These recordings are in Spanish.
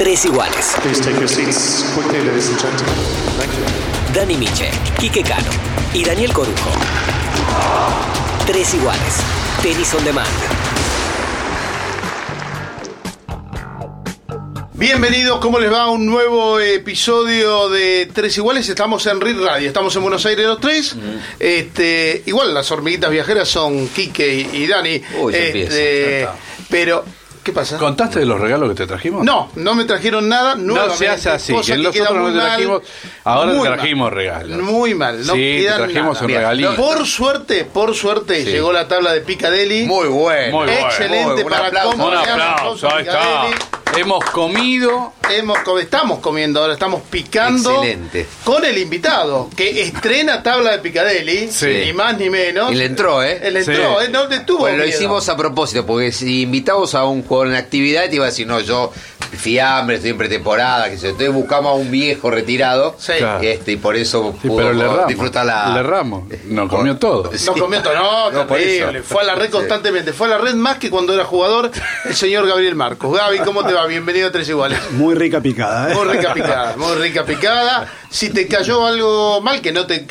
Tres iguales. Please take your seats quickly, ladies and gentlemen. Thank you. Dani Miche, Quique Cano y Daniel Corujo. Tres iguales. Tenis on demand. Bienvenidos, ¿cómo les va? a Un nuevo episodio de Tres Iguales. Estamos en RIR Radio, estamos en Buenos Aires los tres. Este, igual las hormiguitas viajeras son Quique y, y Dani. Uy, Este, pero, ¿qué pasa? ¿Contaste de los regalos que te trajimos? No, no me trajeron nada. No se hace así. que que nosotros queda no te trajimos. Ahora mal. trajimos regalos. Muy mal, no Sí, te trajimos nada. un regalito. Por suerte, por suerte, Sí. llegó la tabla de Piccadilly. Muy bueno. Muy bueno. Excelente Muy para aplauso. Un se llama, aplauso, ahí está. Hemos comido. Hemos, estamos comiendo ahora, estamos picando Excelente. con el invitado que estrena tabla de Picadelli, Sí. ni más ni menos. Y le entró, ¿eh? Él entró, Sí. ¿eh? no tuvo Bueno, lo hicimos a propósito, porque si invitamos a un jugador en actividad, te iba a decir, no, yo fiambre, estoy en pretemporada, que se entonces buscamos a un viejo retirado, Sí. Claro. este, y por eso Sí, pudo le disfrutar la... Le erramos. Nos comió todo. No comió todo, no, No, por terrible. eso. Fue a la red Sí. constantemente. Fue a la red más que cuando era jugador el señor Gabriel Marcos. Gaby, ¿cómo te va? Bienvenido a Tres Iguales. Muy rica picada, ¿eh? Muy rica picada, muy rica picada. Si te cayó algo mal, que no te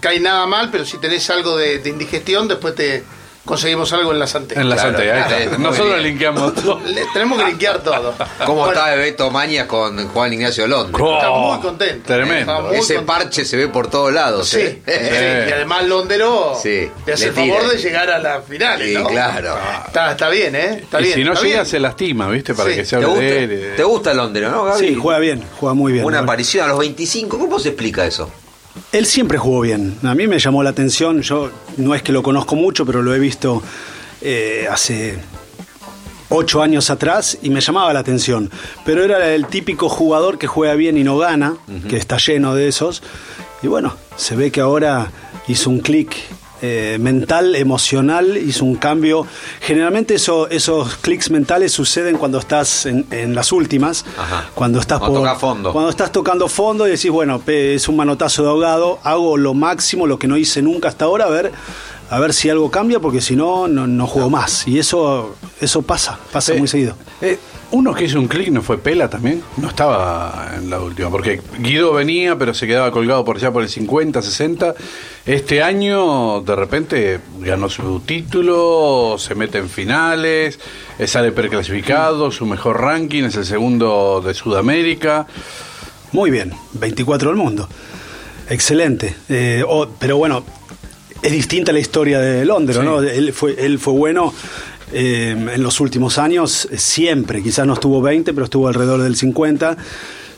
cae nada mal, pero si tenés algo de, de indigestión, después te conseguimos algo en la santera. En la Claro, Santa, ahí claro, está. muy Nosotros bien. linkeamos todo. Le- tenemos que linkear todo. ¿Cómo Bueno, está Beto Mañas con Juan Ignacio Londres? Está muy contento. Está Tremendo. muy Ese contento. parche se ve por todos lados, Sí, ¿eh? sí, y además Londero Sí, te hace el favor de llegar a las finales, Sí, ¿no? claro. Está, está bien, ¿eh? Está y bien. si no está llega, bien. se lastima, ¿viste? Para Sí. que se ¿Te hable de él. ¿Te gusta Londres, no, Gaby? Sí, juega bien, juega muy bien. Una La aparición a los 25, ¿cómo se explica eso? Él siempre jugó bien. A mí me llamó la atención. Yo no es que lo conozco mucho, pero lo he visto eh, hace ocho años atrás y me llamaba la atención. Pero era el típico jugador que juega bien y no gana, que está lleno de esos. Y bueno, se ve que ahora hizo un clic eh, mental, emocional, hizo un cambio. Generalmente eso- esos clics mentales suceden cuando estás en, en las últimas, Ajá. cuando estás Cuando toca fondo. cuando estás tocando fondo y decís, bueno, es un manotazo de ahogado, hago lo máximo, lo que no hice nunca hasta ahora, a ver, a ver si algo cambia, porque si no, no, no juego más. Y eso, eso pasa, pasa muy seguido. Eh, uno que hizo un clic no fue Pela también. No estaba en la última. Porque Guido venía, pero se quedaba colgado por allá por el 50, 60. Este año, de repente, ganó su título, se mete en finales, eh, sale preclasificado, su mejor ranking es el segundo de Sudamérica. Muy bien, 24 del mundo. Excelente. Eh, oh, pero bueno, es distinta la historia de Londres, Sí. ¿no? Él fue, él fue bueno eh, en los últimos años, eh, siempre. Quizás no estuvo 20, pero estuvo alrededor del 50.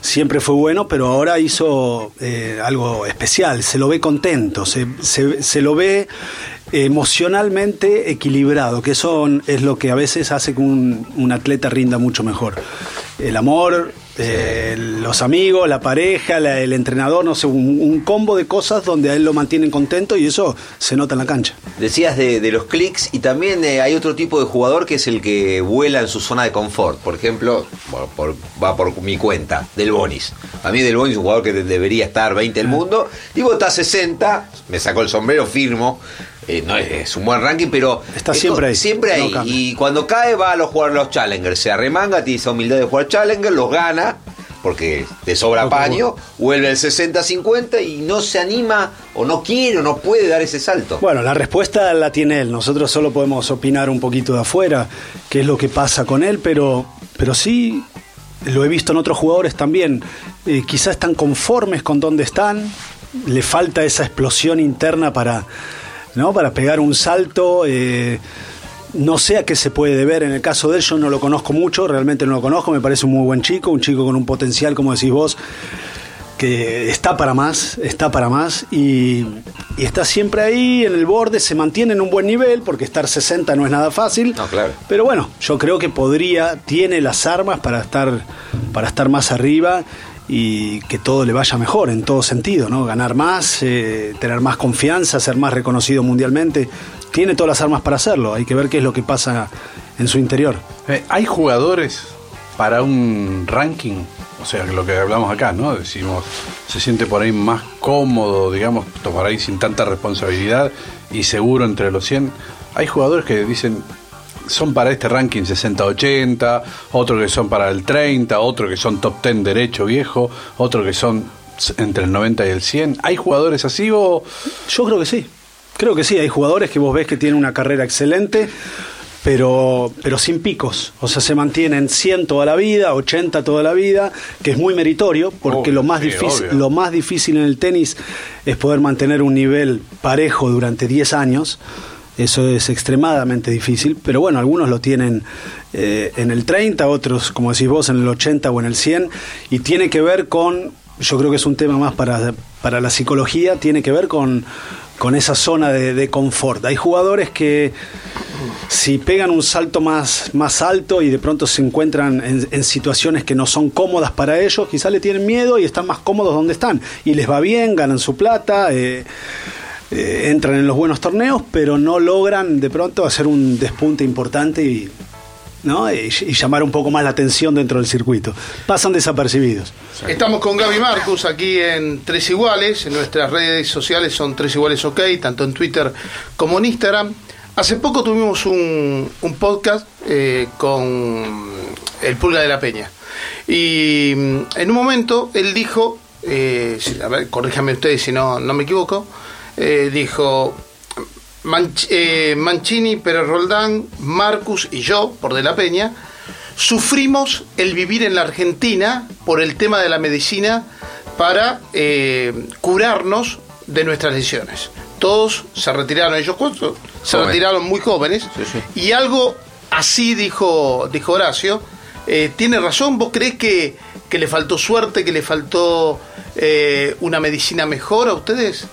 Siempre fue bueno, pero ahora hizo eh, algo especial. Se lo ve contento, se, se- se lo ve emocionalmente equilibrado, que eso es lo que a veces hace que un, un atleta rinda mucho mejor. El amor, eh, los amigos, la pareja, la- el entrenador, no sé, un, un combo de cosas donde a él lo mantienen contento y eso se nota en la cancha. Decías de, de los clics y también eh, hay otro tipo de jugador que es el que vuela en su zona de confort. Por ejemplo, por- por- va por mi cuenta, Del Bonis. A mí Del Bonis es un jugador que de- debería estar 20 del mundo. Digo, está 60, me sacó el sombrero, firmo. Eh, no es, es un buen ranking, pero Está esto- siempre ahí, Siempre ahí. y cuando cae va a los jugar los Challengers. Se arremanga, tiene esa humildad de jugar Challenger, los gana. Porque te sobra paño, vuelve el 60-50 y no se anima o no quiere o no puede dar ese salto. Bueno, la respuesta la tiene él. Nosotros solo podemos opinar un poquito de afuera, qué es lo que pasa con él, pero, pero sí lo he visto en otros jugadores también. Eh, quizás están conformes con donde están, le falta esa explosión interna para, ¿no? para pegar un salto. eh, no sé a qué se puede deber. En el caso de él, yo no lo conozco mucho, realmente no lo conozco. Me parece un muy buen chico, un chico con un potencial, como decís vos, que está para más, está para más y, y está siempre ahí en el borde, se mantiene en un buen nivel, porque estar 60 no es nada fácil. No, claro. Pero bueno, yo creo que podría, tiene las armas para estar, para estar más arriba y que todo le vaya mejor en todo sentido, ¿no? Ganar más, eh, tener más confianza, ser más reconocido mundialmente. Tiene todas las armas para hacerlo, hay que ver qué es lo que pasa en su interior. Eh, ¿Hay jugadores para un ranking? O sea, lo que hablamos acá, ¿no? Decimos, se siente por ahí más cómodo, digamos, por ahí sin tanta responsabilidad y seguro entre los 100. Hay jugadores que dicen, son para este ranking 60-80, otros que son para el 30, otros que son top 10 derecho viejo, otros que son entre el 90 y el 100. ¿Hay jugadores así o...? Yo creo que sí. Creo que sí, hay jugadores que vos ves que tienen una carrera excelente, pero, pero sin picos. O sea, se mantienen 100 toda la vida, 80 toda la vida, que es muy meritorio, porque Obvio, lo, más sí, difícil, obvio. lo más difícil en el tenis es poder mantener un nivel parejo durante 10 años. Eso es extremadamente difícil, pero bueno, algunos lo tienen eh, en el 30, otros, como decís vos, en el 80 o en el 100, y tiene que ver con, yo creo que es un tema más para, para la psicología, tiene que ver con, con esa zona de, de confort. Hay jugadores que si pegan un salto más, más alto y de pronto se encuentran en, en situaciones que no son cómodas para ellos, quizás le tienen miedo y están más cómodos donde están. Y les va bien, ganan su plata, eh, eh, entran en los buenos torneos, pero no logran de pronto hacer un despunte importante y, ¿no? y, llamar un poco más la atención dentro del circuito. Pasan desapercibidos. Estamos con Gaby Marcus aquí en Tres Iguales. En nuestras redes sociales son Tres Iguales OK, tanto en Twitter como en Instagram. Hace poco tuvimos un, un podcast eh, con el Pulga de la Peña. Y mm, en un momento él dijo, eh, a ver, corríjame ustedes si no, no me equivoco, eh, dijo Manch- eh, Mancini, Pérez Roldán, Marcus y yo, por De la Peña, sufrimos el vivir en la Argentina por el tema de la medicina para eh, curarnos de nuestras lesiones. Todos se retiraron, ellos cuatro se Joven. retiraron muy jóvenes Sí, sí. y algo así dijo, dijo Horacio. Eh, ¿Tiene razón? ¿Vos crees que, que le faltó suerte, que le faltó eh, una medicina mejor a ustedes?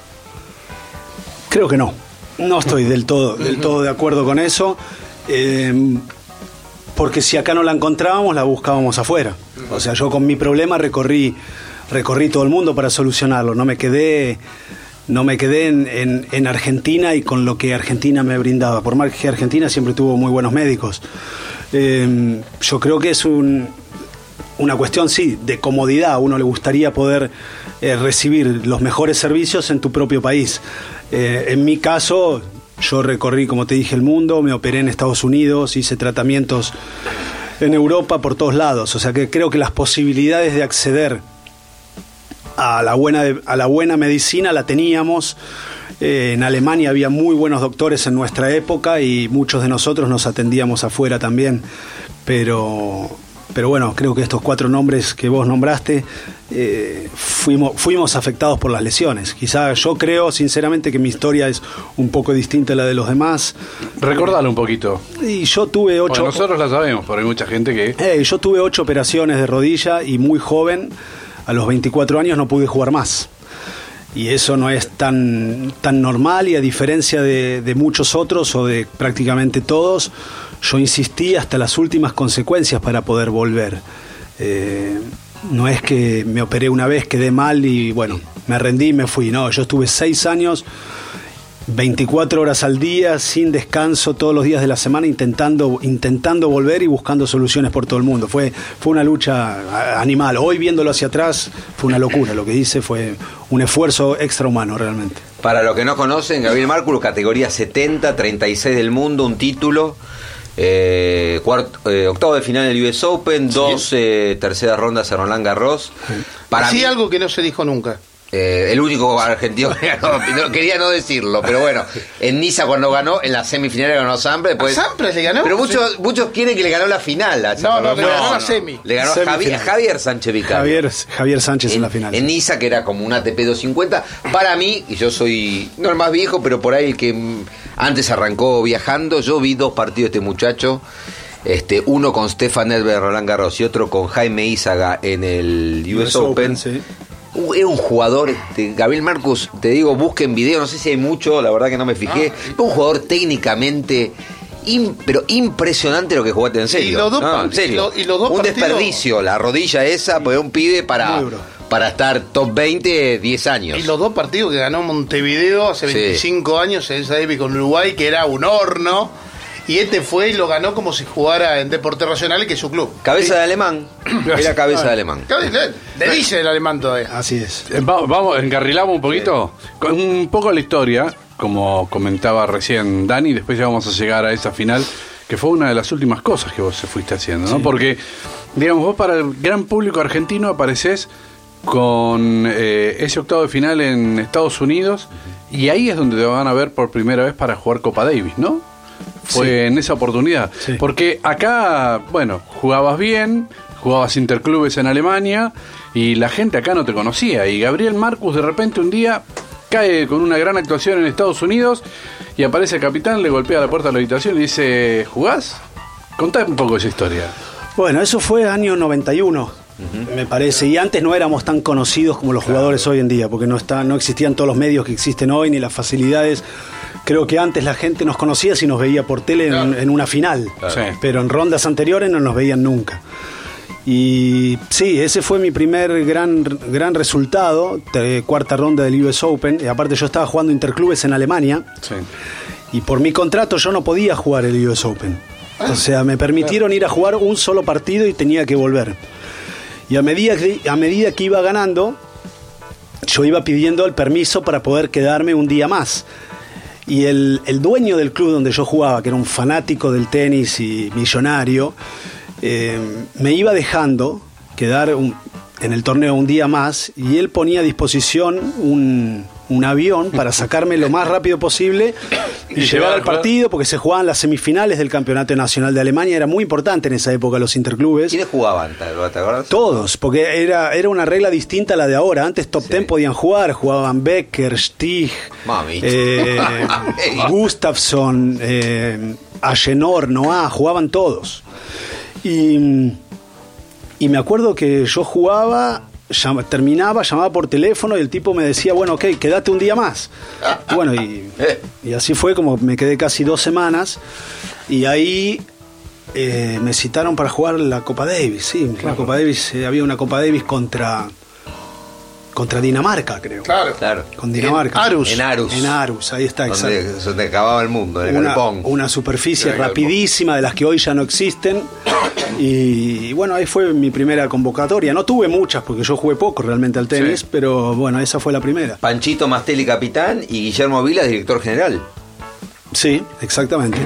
Creo que no. No estoy del todo, del todo de acuerdo con eso. eh, porque si acá no la encontrábamos, la buscábamos afuera. O sea, yo con mi problema recorrí, recorrí todo el mundo para solucionarlo. No me quedé, no me quedé en, en- en Argentina y con lo que Argentina me brindaba. Por más que Argentina siempre tuvo muy buenos médicos. Eh, yo creo que es un, una cuestión, sí, de comodidad. A uno le gustaría poder eh, recibir los mejores servicios en tu propio país. Eh, en mi caso, yo recorrí, como te dije, el mundo, me operé en Estados Unidos, hice tratamientos en Europa por todos lados. O sea que creo que las posibilidades de acceder a la buena, a la buena medicina la teníamos. Eh, en Alemania había muy buenos doctores en nuestra época y muchos de nosotros nos atendíamos afuera también. Pero, pero bueno, creo que estos cuatro nombres que vos nombraste eh, fuimos, fuimos afectados por las lesiones. Quizá yo creo sinceramente que mi historia es un poco distinta a la de los demás. Recordalo un poquito. Y yo tuve ocho, nosotros la sabemos, pero hay mucha gente que... eh, yo tuve ocho operaciones de rodilla y muy joven, a los 24 años no pude jugar más. Y eso no es tan, tan normal y a diferencia de, de muchos otros o de prácticamente todos, yo insistí hasta las últimas consecuencias para poder volver. Eh, no es que me operé una vez, quedé mal y bueno, me rendí y me fui. No, yo estuve seis años 24 horas al día, sin descanso, todos los días de la semana, intentando, intentando volver y buscando soluciones por todo el mundo. Fue, fue una lucha animal. Hoy viéndolo hacia atrás, fue una locura. Lo que hice fue un esfuerzo extrahumano realmente. Para los que no conocen, Gabriel Márculo, categoría 70, 36 del mundo, un título. Eh, cuarto- eh, octavo de final del US Open, dos eh, terceras rondas en Roland Garros. Para Así mí, algo que no se dijo nunca. Eh, el único argentino que ganó, no, quería no decirlo, pero bueno, en Niza cuando ganó, en la semifinal ganó Sampras, después... ¿A Sampras le ganó? Pero muchos, muchos quieren que le ganó la final. a No, no, le ganó la semi. Le ganó a Javier, Sánchez Vicario. Javier, Javier Sánchez en, la final. En Niza, que era como un ATP 250. Para mí, y yo soy, no el más viejo, pero por ahí el que antes arrancó viajando, yo vi dos partidos de este muchacho. Este, uno con Stefan Edberg Roland Garros y otro con Jaime Izaga en el US, US Open. Open, sí. Era un jugador, este, Gabriel Marcus, te digo, busquen video, no sé si hay mucho, la verdad que no me fijé. un jugador técnicamente, pero impresionante lo que jugaste en serio. los dos No, en serio. y lo- y los dos un partidos- desperdicio, la rodilla esa, pues un pibe para, para estar top 20, 10 años. Y los dos partidos que ganó Montevideo hace Sí. 25 años en esa época con Uruguay, que era un horno. Y este fue y lo ganó como si jugara en Deporte Racional, que es su club. Cabeza de alemán. Era cabeza de alemán. Le dice el alemán todavía. Así es. Eh, va- Vamos, encarrilamos un poquito. Con Un poco la historia, como comentaba recién Dani, después ya vamos a llegar a esa final que fue una de las últimas cosas que vos fuiste haciendo, ¿no? Porque, digamos, vos para el gran público argentino apareces con eh, ese octavo de final en Estados Unidos y ahí es donde te van a ver por primera vez para jugar Copa Davis, ¿no? Fue Sí. en esa oportunidad. Sí. Porque acá, bueno, jugabas bien, jugabas interclubes en Alemania y la gente acá no te conocía. Y Gabriel Marcus de repente un día cae con una gran actuación en Estados Unidos y aparece el capitán, le golpea la puerta de la habitación y dice, ¿jugás? Contá un poco esa historia. Bueno, eso fue año 91, me parece. Y antes no éramos tan conocidos como los jugadores hoy en día, porque no, está, no existían todos los medios que existen hoy, ni las facilidades. Creo que antes la gente nos conocía si nos veía por tele en, Claro. en una final, pero en rondas anteriores no nos veían nunca. Y sí, ese fue mi primer gran, gran resultado, de cuarta ronda del US Open. Y aparte yo estaba jugando interclubes en Alemania. Sí. Y por mi contrato yo no podía jugar el US Open. O sea, me permitieron ir a jugar un solo partido y tenía que volver. Y a medida que, a medida que iba ganando, yo iba pidiendo el permiso para poder quedarme un día más. Y el, dueño del club donde yo jugaba, que era un fanático del tenis y millonario, eh, me iba dejando quedar en el torneo un día más y él ponía a disposición un, un avión para sacarme lo más rápido posible y, llevar, al partido porque se jugaban las semifinales del Campeonato Nacional de Alemania. Era muy importante en esa época los interclubes. ¿Quiénes jugaban? Todos, porque era, era una regla distinta a la de ahora. Antes top Sí. 10 podían jugar, jugaban Becker, Stig, eh, Gustafsson, eh, Agenor, Noah, jugaban todos. Y, y me acuerdo que yo jugaba, llama- terminaba, llamaba por teléfono y el tipo me decía, bueno, ok, quédate un día más. Y bueno, y, y así fue como me quedé casi dos semanas. Y ahí eh, me citaron para jugar la Copa Davis, sí, la Copa Davis, eh, había una Copa Davis contra contra Dinamarca, creo. Claro. Claro. Con Dinamarca. En Arus. En Arus. En Arus, ahí está, exacto. Donde se te acababa el mundo, en el Una, galpón. una superficie el rapidísima de las que hoy ya no existen. Y, y bueno, ahí fue mi primera convocatoria. No tuve muchas porque yo jugué poco realmente al tenis, Sí. pero bueno, esa fue la primera. Panchito Mastelli capitán y Guillermo Vilas director general. Sí, exactamente.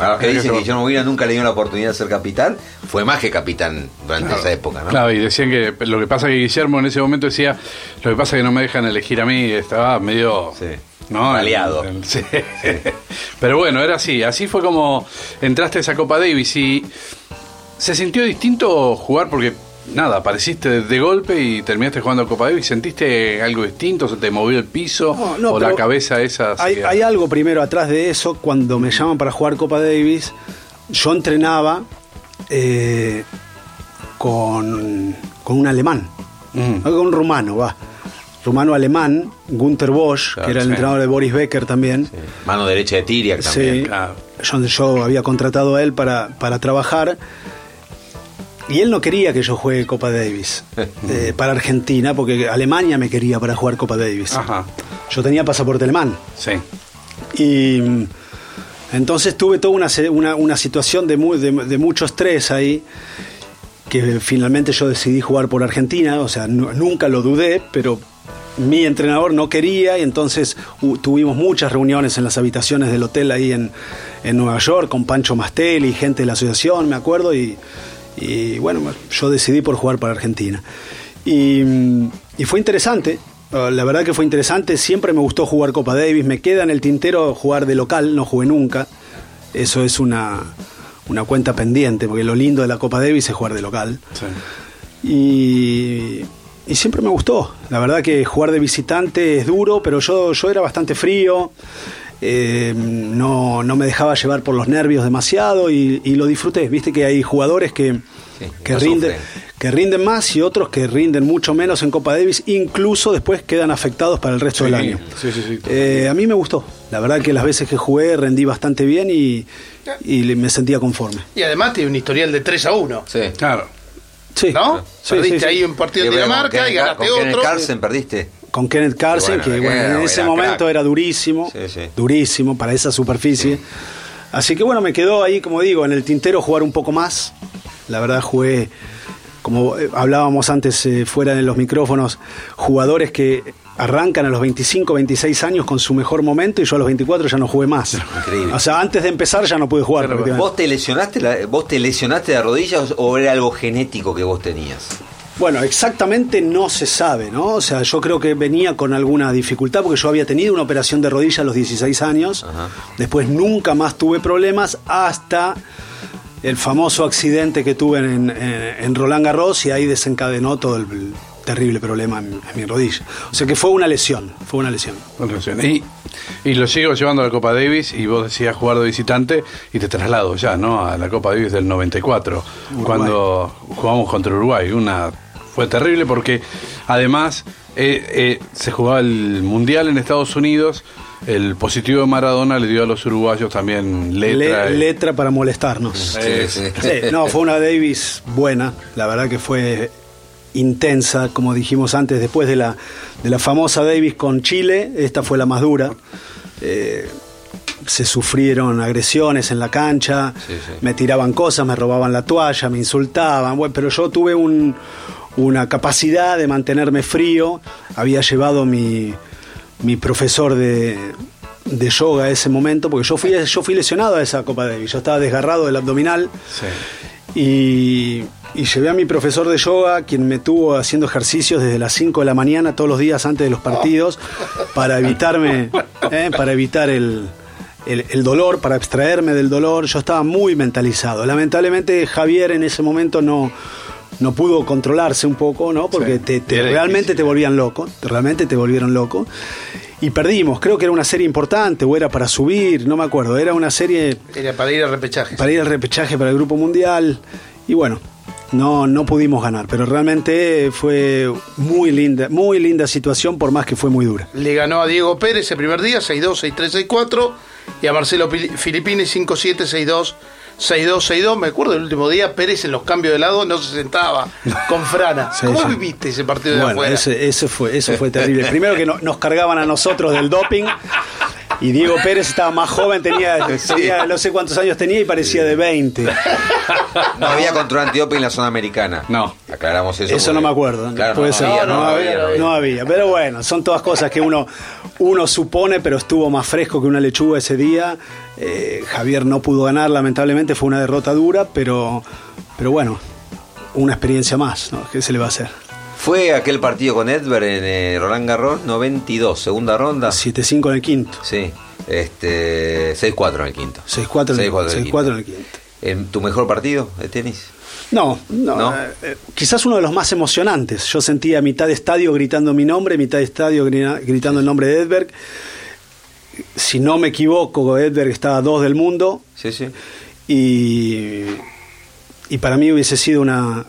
Para los que dicen que Guillermo Vilas nunca le dio la oportunidad de ser capitán, fue más que capitán durante esa época, ¿no? Claro, y decían que lo que pasa que Guillermo en ese momento decía, lo que pasa que no me dejan elegir a mí, estaba medio... Sí. ¿no? El- el- sí. Pero bueno, era así, así fue como entraste a esa Copa Davis y se sintió distinto jugar porque nada, apareciste de, golpe y terminaste jugando Copa Davis, ¿sentiste algo distinto? ¿Se te movió el piso? No, no, ¿O la cabeza esa? Hay, hay algo primero atrás de eso. Cuando me llaman para jugar Copa Davis, yo entrenaba eh, con, con un alemán, Mm. con un rumano, va. Rumano-alemán, Gunther Bosch, Claro, que era el sí. entrenador de Boris Becker también. Mano derecha de Tiriac también. Sí, claro. yo, yo había contratado a él para, para trabajar y él no quería que yo juegue Copa Davis eh, para Argentina porque Alemania me quería para jugar Copa Davis. Ajá, Yo tenía pasaporte alemán sí. y mm, entonces tuve toda una, una, una situación de, de, de mucho estrés ahí que finalmente yo decidí jugar por Argentina, o sea, nu- nunca lo dudé, pero mi entrenador no quería y entonces tuvimos muchas reuniones en las habitaciones del hotel ahí en, en Nueva York con Pancho Mastelli, gente de la asociación, me acuerdo, y, y bueno, yo decidí por jugar para Argentina. Y, y fue interesante, uh, la verdad que fue interesante, siempre me gustó jugar Copa Davis, me queda en el tintero jugar de local, no jugué nunca, eso es una, una cuenta pendiente, porque lo lindo de la Copa Davis es jugar de local. sí. Y, y siempre me gustó. La verdad que jugar de visitante es duro, pero yo, yo era bastante frío. Eh, no, no me dejaba llevar por los nervios demasiado y, y lo disfruté. Viste que hay jugadores que, Sí, que, no rinden, que rinden más y otros que rinden mucho menos en Copa Davis, incluso después quedan afectados para el resto Sí, del año. sí, sí, sí. Eh, a mí me gustó. La verdad que las veces que jugué rendí bastante bien y, me sentía conforme. Y además tiene un historial de 3 a 1. Sí. Claro. Sí. ¿No? Sí, Perdiste sí, sí. ahí un partido en ¿Qué, Dinamarca y ganaste otro. Carlsen perdiste. Con Kenneth Bueno, que que bueno, en ese momento crack. era durísimo, Sí, sí. durísimo para esa superficie. Así que bueno, me quedó ahí, como digo, en el tintero jugar un poco más. La verdad jugué como eh, hablábamos antes eh, fuera de los micrófonos, jugadores que arrancan a los 25, 26 años con su mejor momento y yo a los 24 ya no jugué más. Increíble. O sea, antes de empezar ya no pude jugar. ¿Vos te lesionaste la, vos te lesionaste de rodillas o era algo genético que vos tenías? Bueno, exactamente no se sabe, ¿no? O sea, yo creo que venía con alguna dificultad porque yo había tenido una operación de rodilla a los 16 años. Ajá. Después nunca más tuve problemas hasta el famoso accidente que tuve en, en- en Roland Garros y ahí desencadenó todo el, el terrible problema en, en mi rodilla. O sea que fue una lesión, fue una lesión. Y, y lo sigo llevando a la Copa Davis y vos decías jugar de visitante y te traslado ya, ¿no? A la Copa Davis del 94, cuando jugamos contra Uruguay. Una fue terrible porque además eh, eh, se jugaba el Mundial en Estados Unidos. El positivo de Maradona le dio a los uruguayos también letra. Le- y- letra para molestarnos. Sí, sí. Sí, no, fue una Davis buena, la verdad que fue intensa, como dijimos antes, después de la, de la famosa Davis con Chile, esta fue la más dura. Eh, se sufrieron agresiones en la cancha, Sí, sí. me tiraban cosas, me robaban la toalla, me insultaban, bueno, pero yo tuve un- una capacidad de mantenerme frío, había llevado mi, mi profesor de, de yoga a ese momento, porque yo fui, yo fui lesionado a esa Copa Davis, yo estaba desgarrado del abdominal Sí. y, y llevé a mi profesor de yoga, quien me tuvo haciendo ejercicios desde las 5 de la mañana todos los días antes de los partidos, para evitarme, eh, para evitar el, el- el dolor, para abstraerme del dolor. Yo estaba muy mentalizado. Lamentablemente Javier en ese momento no, no pudo controlarse un poco, ¿no? Porque Sí, te, te- realmente difícil. te volvían loco, realmente te volvieron loco. Y perdimos, creo que era una serie importante, o era para subir, no me acuerdo, era una serie Era para ir al repechaje. para ir al repechaje para el Grupo Mundial. Y bueno, no, no pudimos ganar, pero realmente fue muy linda, muy linda situación, por más que fue muy dura. Le ganó a Diego Pérez el primer día, 6-2, 6-3, 6-4. Y a Marcelo Filippini, 5-7, 6-2, 6-2, 6-2. Me acuerdo el último día, Pérez en los cambios de lado no se sentaba con Frana. Sí, ¿Cómo sí. viviste ese partido de afuera? ese, ese fue, eso fue terrible. Primero que no- nos cargaban a nosotros del doping. Y Diego Pérez estaba más joven, tenía, tenía no sé cuántos años tenía y parecía de 20. No había control antidoping en la zona americana. No. Aclaramos eso. Eso no me acuerdo. Claro, Puede no, ser. había, No, no, había, había, no había. Pero bueno, son todas cosas que uno, uno supone, pero estuvo más fresco que una lechuga ese día. Eh, Javier no pudo ganar, lamentablemente fue una derrota dura, pero, pero bueno, una experiencia más, ¿no? ¿Qué se le va a hacer? Fue aquel partido con Edberg en eh, Roland Garros, 92, segunda ronda. 7-5 en el quinto. Sí, este 6-4 en el quinto. 6-4 en, el- 6-4 en el 6-4 en el quinto. ¿En tu mejor partido de tenis? No, no, ¿No? eh, eh, quizás uno de los más emocionantes. Yo sentía mitad de estadio gritando mi nombre, mitad de estadio gritando el nombre de Edberg. Si no me equivoco, Edberg estaba a dos del mundo. Sí, sí. y, y para mí hubiese sido una,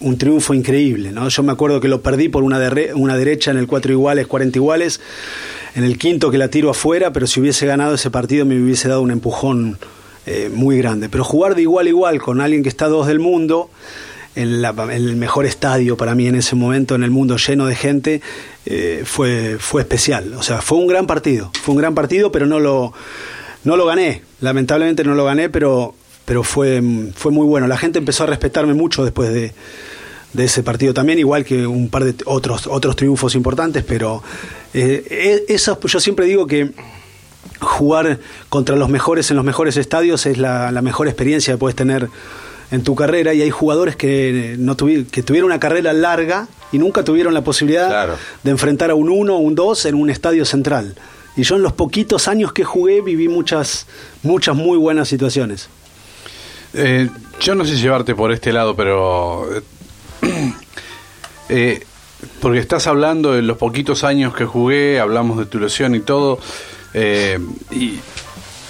un triunfo increíble. ¿no? Yo me acuerdo que lo perdí por una, derre- una derecha en el 4 iguales, 40 iguales, en el quinto que la tiro afuera, pero si hubiese ganado ese partido me hubiese dado un empujón eh, muy grande. Pero jugar de igual a igual con alguien que está dos del mundo, en, la- el mejor estadio para mí en ese momento, en el mundo lleno de gente, eh, fue, fue especial. O sea, fue un gran partido, fue un gran partido, pero no lo, no lo gané. Lamentablemente no lo gané, pero, pero fue, fue muy bueno. La gente empezó a respetarme mucho después de, de ese partido también, igual que un par de otros, otros triunfos importantes, pero eh, eh, eso, yo siempre digo que jugar contra los mejores en los mejores estadios es la, la mejor experiencia que puedes tener en tu carrera y hay jugadores que no tuvi- que tuvieron una carrera larga y nunca tuvieron la posibilidad Claro. de enfrentar a un 1 o un 2 en un estadio central. Y yo en los poquitos años que jugué viví muchas muchas muy buenas situaciones. Eh, yo no sé llevarte por este lado, pero. eh, eh, porque estás hablando de los poquitos años que jugué, hablamos de tu lesión y todo. y,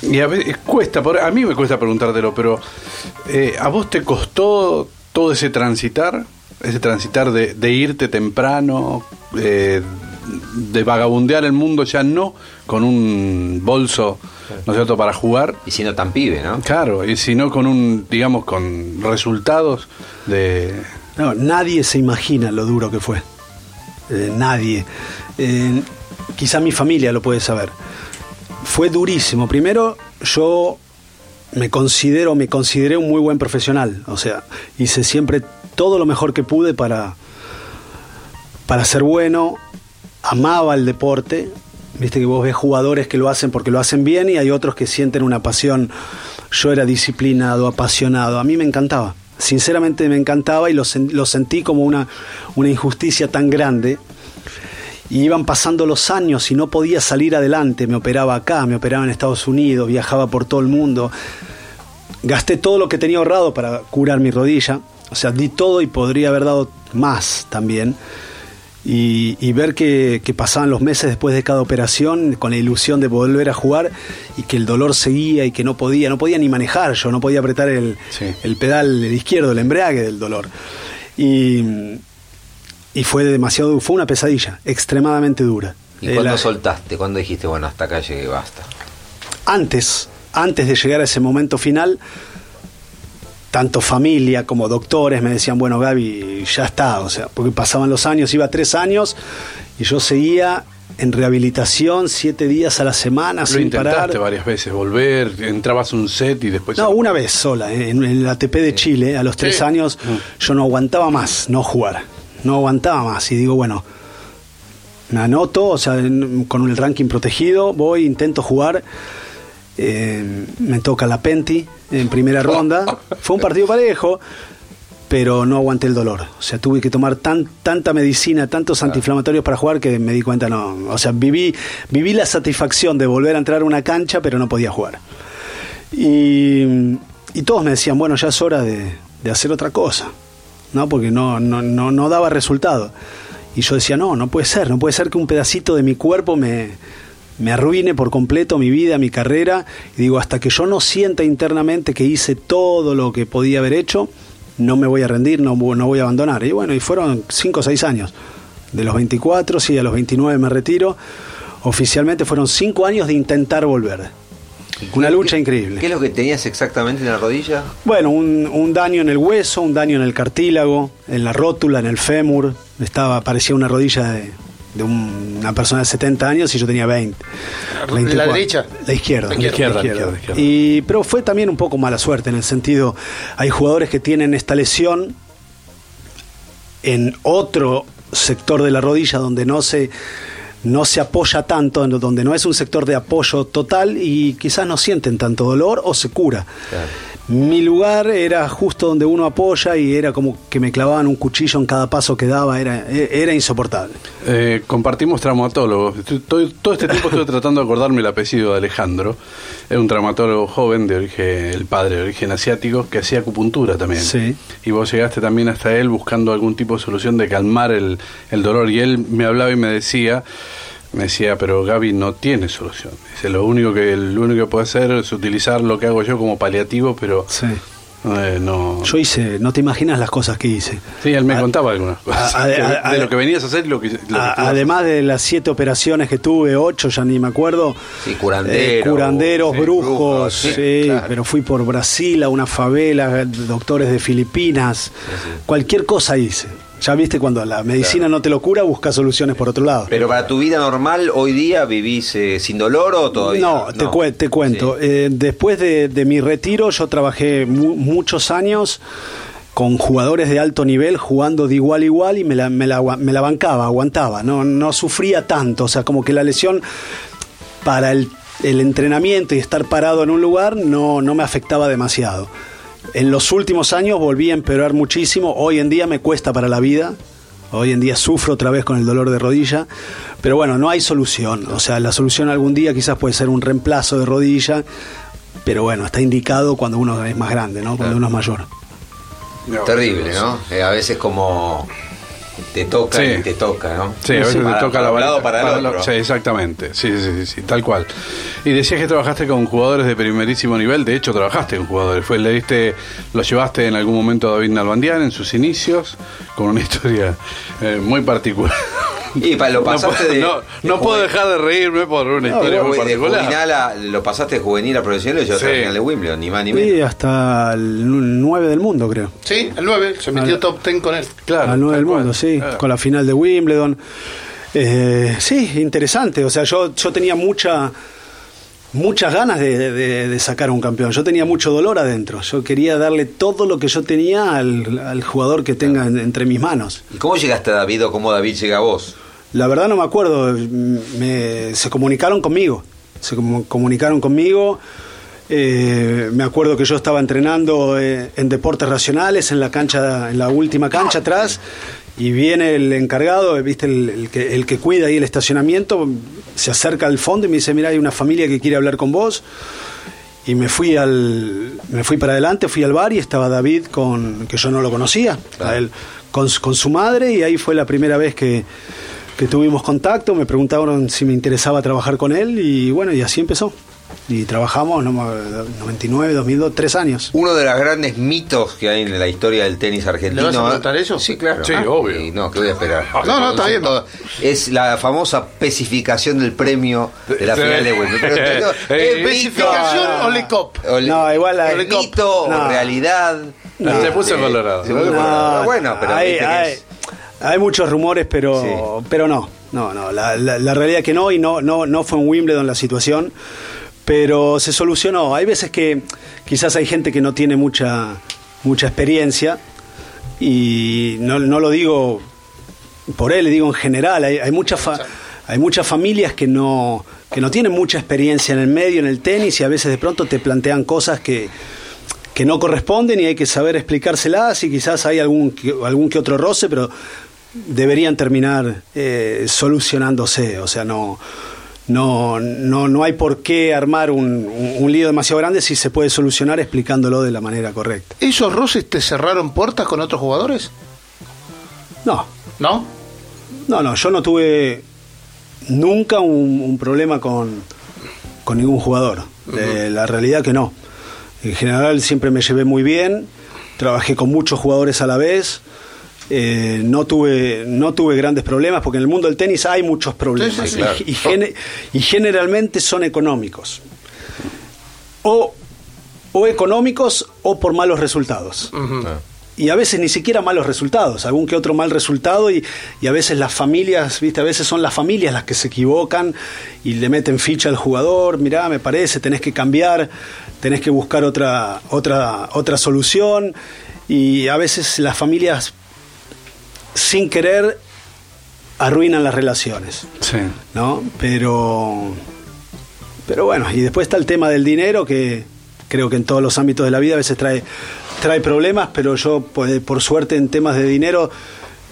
y a veces cuesta, a mí me cuesta preguntártelo, pero ¿a vos te costó todo ese transitar? Ese transitar de, irte temprano, de vagabundear el mundo ya no con un bolso, ¿no es cierto?, para jugar, Y siendo tan pibe, ¿no? Claro, y si no con un, digamos, con resultados de... No, nadie se imagina lo duro que fue. Eh, nadie. Eh, quizá mi familia lo puede saber. Fue durísimo. Primero, yo me considero, me consideré un muy buen profesional. O sea, hice siempre todo lo mejor que pude para, para ser bueno. Amaba el deporte. Viste que vos ves jugadores que lo hacen porque lo hacen bien y hay otros que sienten una pasión. Yo era disciplinado, apasionado. A mí me encantaba. Sinceramente me encantaba y lo, lo sentí como una, una injusticia tan grande. Y iban pasando los años y no podía salir adelante. Me operaba acá, me operaba en Estados Unidos, viajaba por todo el mundo. Gasté todo lo que tenía ahorrado para curar mi rodilla. O sea, di todo y podría haber dado más también. Y, y ver que, que pasaban los meses después de cada operación con la ilusión de volver a jugar y que el dolor seguía y que no podía, no podía ni manejar yo, no podía apretar el, Sí. el pedal el izquierdo, el embrague del dolor. Y, y fue demasiado, fue una pesadilla, extremadamente dura. ¿Y Eh, cuándo la- soltaste? ¿Cuándo dijiste, bueno, hasta acá llegué, basta? antes, antes de llegar a ese momento final, tanto familia como doctores me decían, bueno, Gaby, ya está, o sea, porque pasaban los años, iba tres años y yo seguía en rehabilitación siete días a la semana Lo sin intentaste parar. varias veces, volver, entrabas un set y después... No, una vez sola, eh, en, en el ATP de Chile, a los tres Sí. años, yo no aguantaba más no jugar. No aguantaba más. Y digo, bueno, me anoto, o sea, en- con el ranking protegido, voy, intento jugar. eh, me toca la Penti en primera ronda. Fue un partido parejo, pero no aguanté el dolor. O sea, tuve que tomar tan, tanta medicina, tantos antiinflamatorios para jugar que me di cuenta, no. O sea, viví, viví la satisfacción de volver a entrar a una cancha, pero no podía jugar. Y, y todos me decían, bueno, ya es hora de, de hacer otra cosa, ¿no? Porque no, no, no, no daba resultado. Y yo decía, no, no puede ser, no puede ser que un pedacito de mi cuerpo me, me arruine por completo mi vida, mi carrera. Y digo, hasta que yo no sienta internamente que hice todo lo que podía haber hecho, no me voy a rendir, no, no voy a abandonar. Y bueno, y fueron 5 o 6 años. De los 24, sí, a los 29 me retiro. Oficialmente fueron 5 años de intentar volver. Una lucha ¿Qué- increíble. ¿Qué es lo que tenías exactamente en la rodilla? Bueno, un, un daño en el hueso, un daño en el cartílago, en la rótula, en el fémur. Estaba, parecía una rodilla de, de un- una persona de 70 años y yo tenía 20. ¿La 24. derecha? La izquierda. La izquierda, la izquierda, la izquierda. Y, pero fue también un poco mala suerte en el sentido, hay jugadores que tienen esta lesión en otro sector de la rodilla donde no se no se apoya tanto, donde no es un sector de apoyo total y quizás no sienten tanto dolor o se cura. Mi lugar era justo donde uno apoya y era como que me clavaban un cuchillo en cada paso que daba, era, era insoportable. Eh, compartimos traumatólogos. Estoy- todo este tiempo estoy tratando de acordarme el apellido de Alejandro. Es un traumatólogo joven de origen, el padre de origen asiático, que hacía acupuntura también. Sí. Y vos llegaste también hasta él buscando algún tipo de solución de calmar el, el dolor. Y él me hablaba y me decía, me decía, pero Gaby no tiene solución. Dice, lo único que, lo único que puede hacer es utilizar lo que hago yo como paliativo, pero Sí. eh, no. Yo hice, no te imaginas las cosas que hice. Sí, él me A- contaba algunas cosas. a- a- que- a- de lo que venías a hacer y lo que. lo que además de las siete operaciones que tuve, ocho, ya ni me acuerdo. Sí, curandero, eh, curanderos, sí, brujos, brujos, sí, sí, claro. pero fui por Brasil a una favela, doctores de Filipinas, cualquier cosa hice. Ya viste, cuando la medicina no te lo cura, busca soluciones por otro lado. Pero para tu vida normal, hoy día vivís eh, sin dolor o todavía. No, te, cue- te cuento. Sí. Eh, después de, de mi retiro, yo trabajé mu- muchos años con jugadores de alto nivel jugando de igual a igual y me la, me la, me la bancaba, aguantaba, no, no sufría tanto, o sea, como que la lesión para el, el entrenamiento y estar parado en un lugar no, no me afectaba demasiado. En los últimos años volví a empeorar muchísimo, hoy en día me cuesta para la vida, Hoy en día sufro otra vez con el dolor de rodilla, pero bueno, no hay solución. O sea, la solución algún día quizás puede ser un reemplazo de rodilla, pero bueno, está indicado cuando uno es más grande, ¿no? Cuando uno es mayor. Terrible, ¿no? Eh, a veces como te toca Sí. y te toca, ¿no? Sí, a veces Para- te toca la varita, para el para lo- otro. Sí, exactamente. Sí, sí, sí, sí, tal cual. Y decías que trabajaste con jugadores de primerísimo nivel. De hecho, trabajaste con jugadores. Fue, le diste, lo llevaste en algún momento a David Nalbandián en sus inicios, con una historia eh, muy particular. Y pa- lo No pasaste puedo- de. no, de no puedo dejar de reírme por una historia muy de particular. juvenil a, lo pasaste de juvenil a profesional y llevaste a Sí. final de Wimbledon, ni más ni menos. Y hasta el 9 del mundo, creo. Sí, el 9, se metió top 10 con él. Claro, al 9 tal del cual. mundo, sí, Claro. con la final de Wimbledon. Eh, sí, interesante. O sea, yo, yo tenía mucha muchas ganas de, de- de sacar un campeón. Yo tenía mucho dolor adentro. Yo quería darle todo lo que yo tenía al, al jugador que tenga en- entre mis manos. ¿Y cómo llegaste a David o cómo David llega a vos? La verdad no me acuerdo. Me- se comunicaron conmigo. Se comu- comunicaron conmigo. Eh, me acuerdo que yo estaba entrenando eh, en deportes racionales, en la cancha, en la última cancha atrás, y viene el encargado, viste, el, el que, el que cuida ahí el estacionamiento, se acerca al fondo y me dice, mira, hay una familia que quiere hablar con vos. Y me fui al, me fui para adelante, fui al bar y estaba David con, que yo no lo conocía, a él, con, su- con su madre y ahí fue la primera vez que, que tuvimos contacto, me preguntaron si me interesaba trabajar con él y bueno, y así empezó. Y trabajamos, no, me- 99, 2002, tres años. Uno de los grandes mitos que hay en la historia del tenis argentino. ¿Le vas a preguntar eso? Sí, claro. Sí, Ah, obvio. y no, que voy a esperar. No, no, está bien. Es la famosa especificación del premio de la Sí. final de Wimbledon. Pero, pero, Eh, ¿es mito? ¿Especificación o le cop? O le- No, igual la- mito No. o realidad. No. Se puso Eh, colorado. se puso No, colorado. bueno, pero hay, hay- es- hay muchos rumores, pero, Sí. pero no, no, no. La, la- la realidad que no, y no, no, no fue en Wimbledon la situación, pero se solucionó. Hay veces que quizás hay gente que no tiene mucha, mucha experiencia, y no, no lo digo por él, digo en general, hay, hay hay muchas familias que no que no tienen mucha experiencia en el medio, en el tenis y a veces de pronto te plantean cosas que que no corresponden y hay que saber explicárselas y quizás hay algún algún que otro roce, pero deberían terminar eh, solucionándose, o sea, no no, no, no hay por qué armar un, un- un lío demasiado grande si se puede solucionar explicándolo de la manera correcta. ¿Esos roces te cerraron puertas con otros jugadores? No, ¿No? No, no, yo no tuve nunca un, un problema con, con ningún jugador. Eh, la realidad que no. En general siempre me llevé muy bien, trabajé con muchos jugadores a la vez. Eh, no tuve no tuve grandes problemas porque en el mundo del tenis hay muchos problemas Sí, sí, sí. y- Claro. y, gene- y generalmente son económicos o, o económicos o por malos resultados Ah. y a veces ni siquiera malos resultados, algún que otro mal resultado y, y a veces las familias, viste, a veces son las familias las que se equivocan y le meten ficha al jugador, mirá, me parece, tenés que cambiar, tenés que buscar otra, otra, otra solución y a veces las familias sin querer arruinan las relaciones. Sí. ¿no? Pero, pero bueno, y después está el tema del dinero que creo que en todos los ámbitos de la vida a veces trae, trae problemas, pero yo pues, por suerte en temas de dinero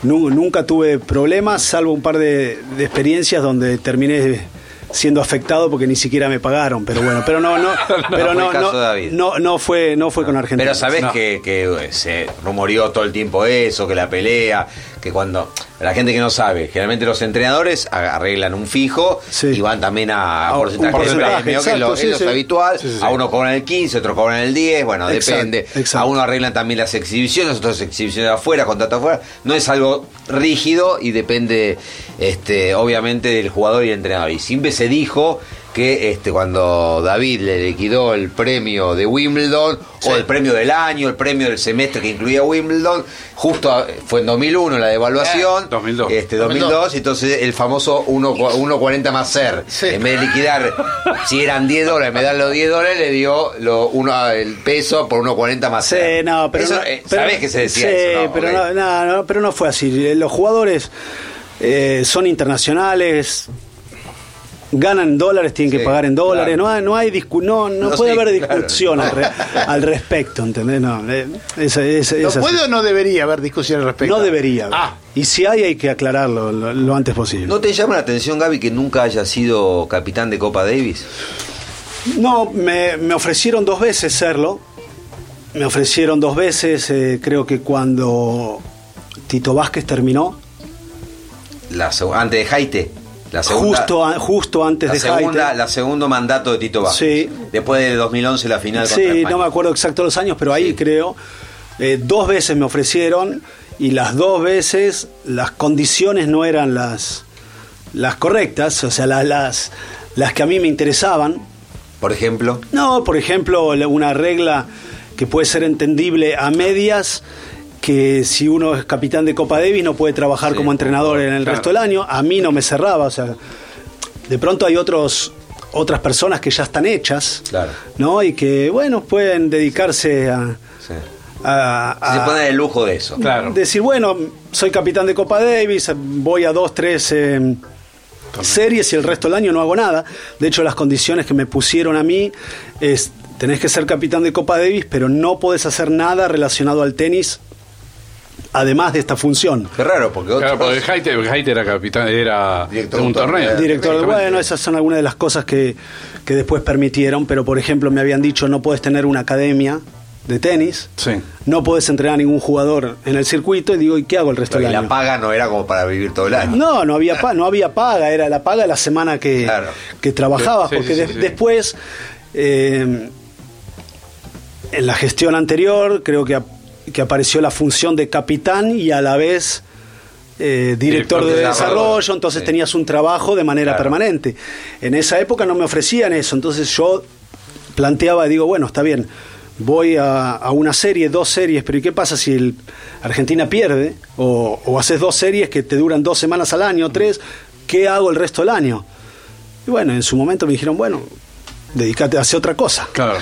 nu- nunca tuve problemas, salvo un par de, de experiencias donde terminé siendo afectado porque ni siquiera me pagaron, pero bueno, pero no, no, pero no, no, no, no fue, no fue con Argentina. Pero sabés No. que, que, eh, se rumoreó todo el tiempo eso, que la pelea, que cuando la gente que no sabe, generalmente los entrenadores arreglan un fijo Sí. y van también a, a A un un porcentaje, de porcentaje, premio, que es lo, es sí, habitual. A uno cobran el 15, otro cobran el 10, bueno, Exacto, depende. exacto. A uno arreglan también las exhibiciones, otros exhibiciones afuera, contrato afuera. No es algo rígido y depende, este, obviamente, del jugador y el entrenador. Y siempre se dijo que este, cuando David le liquidó el premio de Wimbledon, o el premio del año, el premio del semestre que incluía Wimbledon, justo a- fue en 2001 la devaluación, Eh, 2002. Este, 2002, entonces el famoso 1 1.40 más ser, Sí. en vez de liquidar, si eran 10 dólares, me dan los 10 dólares, le dio lo, uno, el peso por 1.40 más Sí, ser. no, pero Eso, no- eh, pero- ¿Sabés que se decía eso? no? pero Ok. no, no, no, pero no fue así. Eh, Los jugadores eh, son internacionales, ganan dólares, tienen que pagar en dólares. claro. No hay, no hay discu- no, no No, puede sí, haber claro. discusión al, re- al respecto, ¿entendés? No, eh, esa- esa- ¿No esa- puede o no debería haber discusión al respecto? no debería. Ah, Y si hay, hay que aclararlo lo, lo antes posible. ¿No te llama la atención, Gaby, que nunca haya sido capitán de Copa Davis? No, me, me ofrecieron dos veces serlo. Me ofrecieron dos veces, eh, creo que cuando Tito Vázquez terminó, La antes de Jaite. La segunda, justo, a- justo antes la de segunda, la segundo mandato de Tito Vázquez. Sí. Después de 2011 la final Sí, no me acuerdo exacto los años, pero ahí Sí. creo. Eh, dos veces me ofrecieron y las dos veces las condiciones no eran las, las correctas, o sea, la- las, las que a mí me interesaban. Por ejemplo, No, por ejemplo, una regla que puede ser entendible a medias, que si uno es capitán de Copa Davis no puede trabajar Sí, como entrenador en el claro. resto del año, a mí no me cerraba, o sea, de pronto hay otros otras personas que ya están hechas, Claro. ¿no? Y que, bueno, pueden dedicarse a... Sí. a- Se a- pueden dar el lujo de eso. Claro. decir, bueno, soy capitán de Copa Davis, voy a dos, tres eh, series y el resto del año no hago nada. De hecho, las condiciones que me pusieron a mí es, tenés que ser capitán de Copa Davis, pero no podés hacer nada relacionado al tenis, además de esta función. Qué raro, porque otros... Claro, porque Haite era capitán, era Director de un torneo. torneo. Director de, bueno, esas son algunas de las cosas que, que después permitieron, pero por ejemplo me habían dicho no puedes tener una academia de tenis, Sí. no puedes entrenar a ningún jugador en el circuito y digo, ¿y qué hago el resto Porque del la año? paga no era como para vivir todo el año. No, no había, pa- no había paga, era la paga de la semana que, Claro. que trabajabas, Sí, porque sí, de- sí, sí. después, eh, en la gestión anterior, creo que, que apareció la función de capitán y a la vez eh, director, Director de de desarrollo, entonces Sí. tenías un trabajo de manera Claro. permanente. En esa época no me ofrecían eso, entonces yo planteaba y digo, bueno, está bien, voy a, a una serie, dos series, pero ¿y qué pasa si el Argentina pierde? O, o haces dos series que te duran dos semanas al año, tres, ¿qué hago el resto del año? Y bueno, en su momento me dijeron, bueno, dedícate a hacer otra cosa. Claro.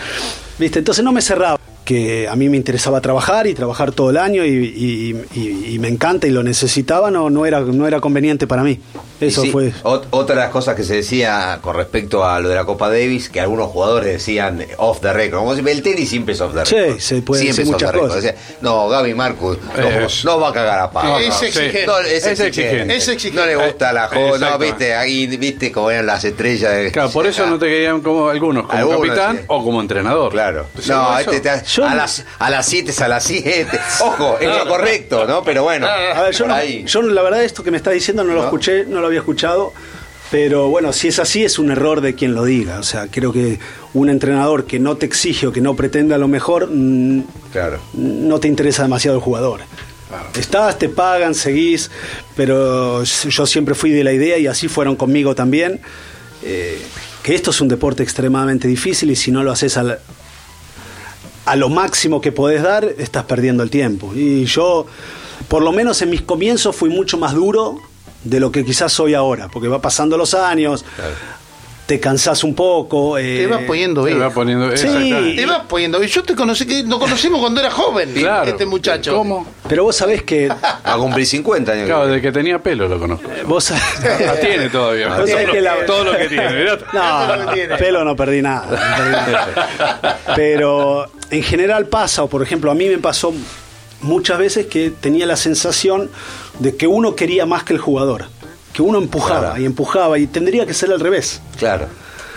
¿Viste? Entonces no me cerraba. Que a mí me interesaba trabajar y trabajar todo el año y, y- y- y me encanta y lo necesitaba, no, no, era, no era conveniente para mí. Eso sí, fue. ot- otra de las cosas que se decía con respecto a lo de la Copa Davis, que algunos jugadores decían off the record. Como si- el tenis siempre es off the Sí, record. se puede siempre decir muchas cosas. Decía, no, Gaby Marcus no, Es- no va a cagar a palo. Es no. exigente. No, es Es exigente. exigente. Es exigente. No le gusta la joda. No, viste, ahí viste como eran las estrellas. de- Claro, por eso no te querían como algunos, como Algunos, capitán sí. o como entrenador. Claro. Sí, No, este te- Yo a, no- las, a las 7 es a las 7. Ojo, es lo correcto, ¿no? Pero bueno, A ver, yo, no- yo la verdad esto que me estás diciendo no lo escuché, no lo había escuchado, pero bueno, si es así es un error de quien lo diga. O sea, creo que un entrenador que no te exige o que no pretenda lo mejor, mm, Claro. no te interesa demasiado el jugador. Estás, te pagan, seguís, pero yo siempre fui de la idea y así fueron conmigo también, eh, que esto es un deporte extremadamente difícil y si no lo haces al- a lo máximo que podés dar, estás perdiendo el tiempo. Y yo, por lo menos en mis comienzos, fui mucho más duro de lo que quizás soy ahora, porque va pasando los años, te cansás un poco. eh, Te vas poniendo bien. va poniendo. Sí. Te vas poniendo bien. Yo te conocí, que nos conocimos cuando era joven, Claro. este muchacho. ¿Cómo? Pero vos sabés que... Va a cumplir 50 años. Claro, desde que tenía pelo lo conozco. Vos La tiene todavía. Vos sabés que la- Todo lo que tiene. No, pelo no perdí nada. no perdí nada. Pero en general pasa, o por ejemplo, a mí me pasó muchas veces que tenía la sensación de que uno quería más que el jugador. Que uno empujaba Claro. y empujaba y tendría que ser al revés. Claro.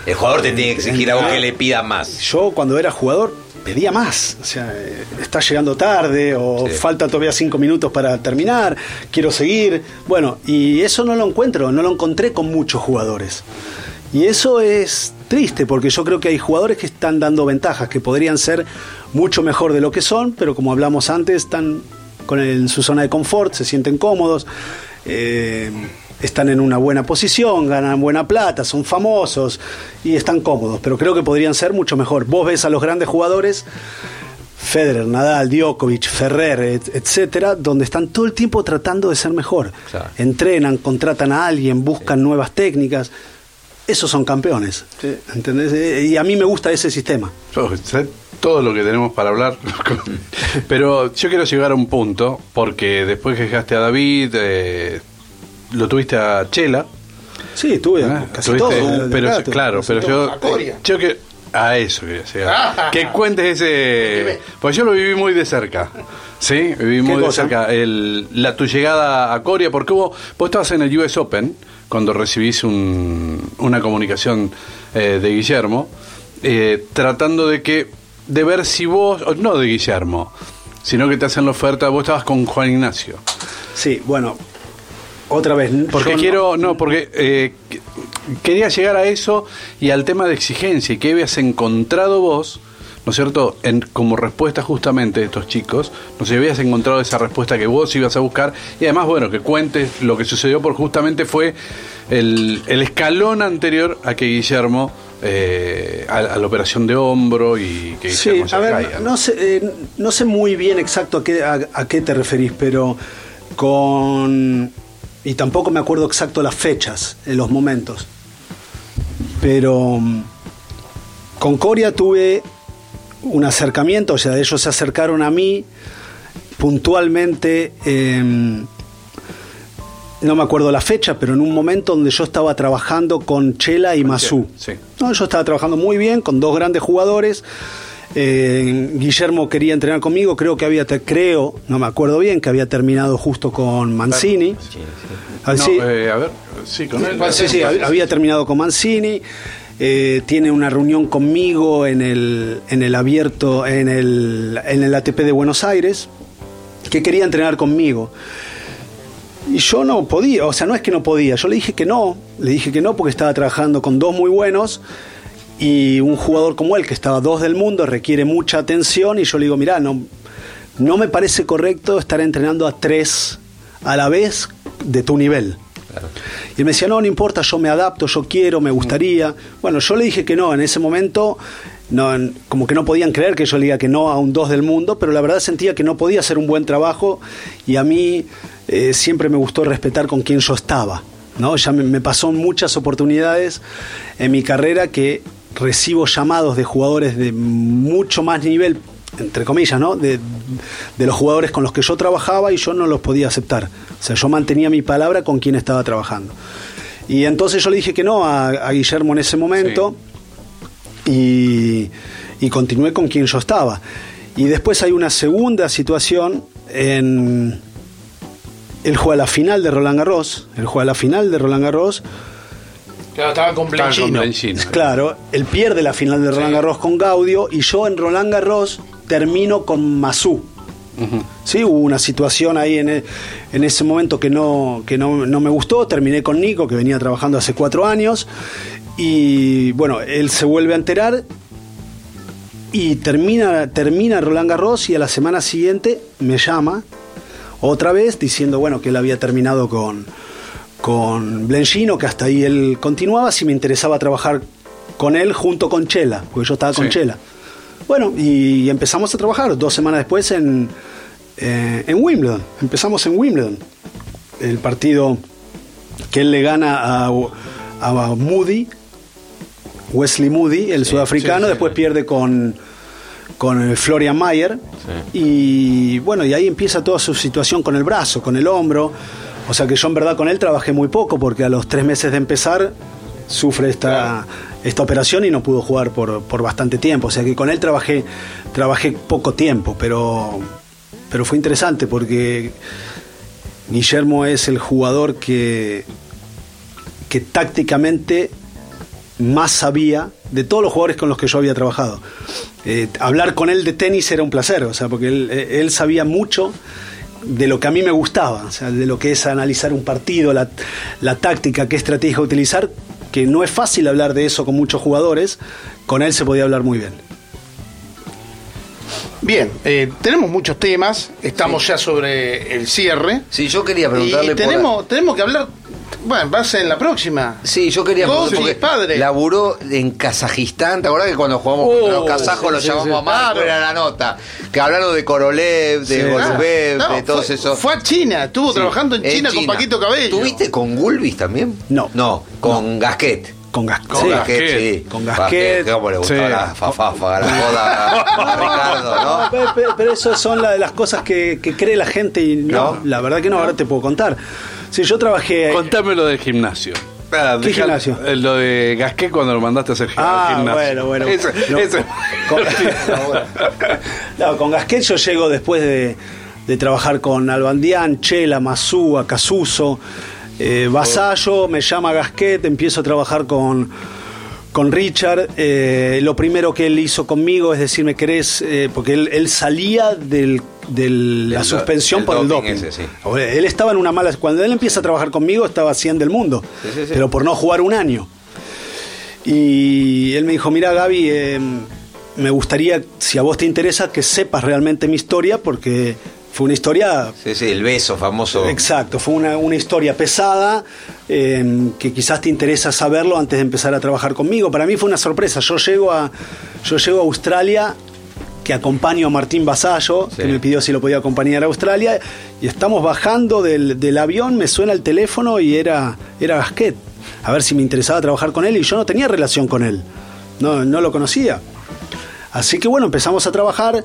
El jugador te tiene que exigir algo que le pida más. Yo cuando era jugador pedía más. O sea, eh, está llegando tarde o Sí. falta todavía cinco minutos para terminar, quiero seguir. Bueno, y eso no lo encuentro, no lo encontré con muchos jugadores. Y eso es triste porque yo creo que hay jugadores que están dando ventajas, que podrían ser mucho mejor de lo que son, pero como hablamos antes, están con el- en su zona de confort, se sienten cómodos. eh, están en una buena posición, ganan buena plata, son famosos y están cómodos, pero creo que podrían ser mucho mejor. Vos ves a los grandes jugadores, Federer, Nadal, Djokovic, Ferrer, et- etcétera, donde están todo el tiempo tratando de ser mejor. Claro. Entrenan, contratan a alguien, buscan nuevas técnicas. Esos son campeones. ¿entendés? Eh, Y a mí me gusta ese sistema. Oh, todo lo que tenemos para hablar. Pero yo quiero llegar a un punto, porque después que dejaste a David, eh, lo tuviste a Chela. Sí, tuve ¿eh? casi Tuviste- todo. pero claro, pero todo. yo, que a eso quería llegar. que cuentes ese, pues yo lo viví muy de cerca. Sí, viví muy de cerca. El, la, tu llegada a Coria, porque hubo, vos estabas en el US Open cuando recibís un- una comunicación eh, de Guillermo, eh, tratando de que, de ver si vos, no de Guillermo, sino que te hacen la oferta, vos estabas con Juan Ignacio. Sí, bueno, otra vez. Porque no- quiero, no, porque eh, que- quería llegar a eso y al tema de exigencia y que habías encontrado vos, ¿no es cierto?, en, como respuesta justamente de estos chicos, no sé, habías encontrado esa respuesta que vos ibas a buscar y además, bueno, que cuentes lo que sucedió porque justamente fue el, el escalón anterior a que Guillermo, eh, a, a la operación de hombro y que Sí, Guillermo se a ver, caiga, ¿no? no sé, eh, no sé muy bien exacto a qué, a, a qué te referís, pero con... Y tampoco me acuerdo exacto las fechas, en los momentos. Pero mm, con Coria tuve un acercamiento, o sea, ellos se acercaron a mí puntualmente, em, no me acuerdo la fecha, pero en un momento donde yo estaba trabajando con Chela y Masú. sí. No, yo estaba trabajando muy bien con dos grandes jugadores. Eh, Guillermo quería entrenar conmigo, creo que había, te- creo, no me acuerdo bien, que había terminado justo con Mancini. Ah, sí. eh, a ver, sí, con él. Sí, sí, hab- había terminado con Mancini. Eh, tiene una reunión conmigo en el, en el abierto, en el, en el ATP de Buenos Aires, que quería entrenar conmigo. Y yo no podía, o sea, no es que no podía, yo le dije que no, le dije que no porque estaba trabajando con dos muy buenos y un jugador como él, que estaba dos del mundo, requiere mucha atención y yo le digo, mira, no, no me parece correcto estar entrenando a tres a la vez de tu nivel. Y él me decía, no, no importa, yo me adapto, yo quiero, me gustaría. Bueno, yo le dije que no, en ese momento, no, como que no podían creer que yo le diga que no a un dos del mundo, pero la verdad sentía que no podía hacer un buen trabajo y a mí eh, siempre me gustó respetar con quien yo estaba. ¿no? Ya me, me pasó muchas oportunidades en mi carrera que recibo llamados de jugadores de mucho más nivel, entre comillas, ¿no? De, de los jugadores con los que yo trabajaba y yo no los podía aceptar. O sea, yo mantenía mi palabra con quien estaba trabajando. Y entonces yo le dije que no a, a Guillermo en ese momento y, y continué con quien yo estaba. Y después hay una segunda situación en... Él juega la final de Roland Garros, él juega la final de Roland Garros, Claro, estaba con. Blanchino. Claro, él pierde la final de Roland Garros con Gaudio y yo en Roland Garros termino con Masú. Sí, hubo una situación ahí en, e- en ese momento que, no, que no, no me gustó. Terminé con Nico, que venía trabajando hace cuatro años. Y bueno, él se vuelve a enterar y termina, termina Roland Garros y a la semana siguiente me llama otra vez diciendo bueno que él había terminado con, con Blenchino, que hasta ahí él continuaba, si me interesaba trabajar con él junto con Chela, porque yo estaba con Sí. Chela. Bueno, y empezamos a trabajar dos semanas después en, eh, en Wimbledon. Empezamos en Wimbledon. El partido que él le gana a, a Moody, Wesley Moody, el sudafricano, sí, sí. después pierde con, con eh, Florian Mayer. Y bueno, y ahí empieza toda su situación con el brazo, con el hombro. O sea que yo en verdad con él trabajé muy poco porque a los tres meses de empezar sufre esta, esta operación y no pudo jugar por, por bastante tiempo. O sea que con él trabajé, trabajé poco tiempo, pero, pero fue interesante porque Guillermo es el jugador que, que tácticamente más sabía de todos los jugadores con los que yo había trabajado. Eh, hablar con él de tenis era un placer, o sea, porque él, él sabía mucho de lo que a mí me gustaba, o sea, de lo que es analizar un partido, la, la táctica, qué estrategia utilizar, que no es fácil hablar de eso con muchos jugadores, con él se podía hablar muy bien. Bien, eh, tenemos muchos temas, estamos ya sobre el cierre. Sí, yo quería preguntarle Y por- tenemos, tenemos que hablar, bueno, va a ser en la próxima. Sí, yo quería preguntar, sí, padre. laburó en Kazajistán, ¿te acordás que cuando jugamos Oh, contra los kazajos sí, los sí, llamamos sí, a Marco? Era la nota. Que hablaron de Korolev, de Sí. Golubev, no, de todos fue, esos. Fue a China, estuvo Sí. trabajando en China, con Paquito Cabello. ¿Tuviste con Gulbis también? No. No, con Gasquet. Con, Gas- Con sí. Gasquet. sí. Con Gasquet. ¿Cómo le gustaba Sí. la fafafa, la joda a Ricardo, No, no? pero, pero- pero eso son la- las cosas que, que cree la gente y no, No. la verdad que no, ahora te puedo contar. Si yo trabajé... Contame lo del gimnasio. Ah, ¿Qué deja- gimnasio? eh, Lo de Gasquet cuando lo mandaste a hacer Ah, gimnasio. bueno, bueno. Ese- No. ese- Con, No, con Gasquet yo llego después de, de trabajar con Albandián, Chela, Masúa, Casuso, eh, Vasallo, me llama Gasquet, empiezo a trabajar con, con Richard. eh, lo primero que él hizo conmigo es decirme, ¿querés? eh, porque él, él salía del, de la Del- suspensión del por el doping ese, sí. Él estaba en una mala... Cuando él empieza a trabajar conmigo estaba 100 del mundo, Sí, sí, sí. pero por no jugar un año. Y él me dijo, mira Gaby, eh, me gustaría, si a vos te interesa, que sepas realmente mi historia, porque fue una historia... Sí, sí, el beso famoso. Exacto, fue una, una historia pesada, eh, que quizás te interesa saberlo antes de empezar a trabajar conmigo. Para mí fue una sorpresa. Yo llego a, yo llego a Australia, que acompaño a Martín Basallo, Sí. que me pidió si lo podía acompañar a Australia, y estamos bajando del, del avión, me suena el teléfono y era, era Gasquet. a ver si me interesaba trabajar con él y yo no tenía relación con él, no, no lo conocía. Así que bueno, empezamos a trabajar,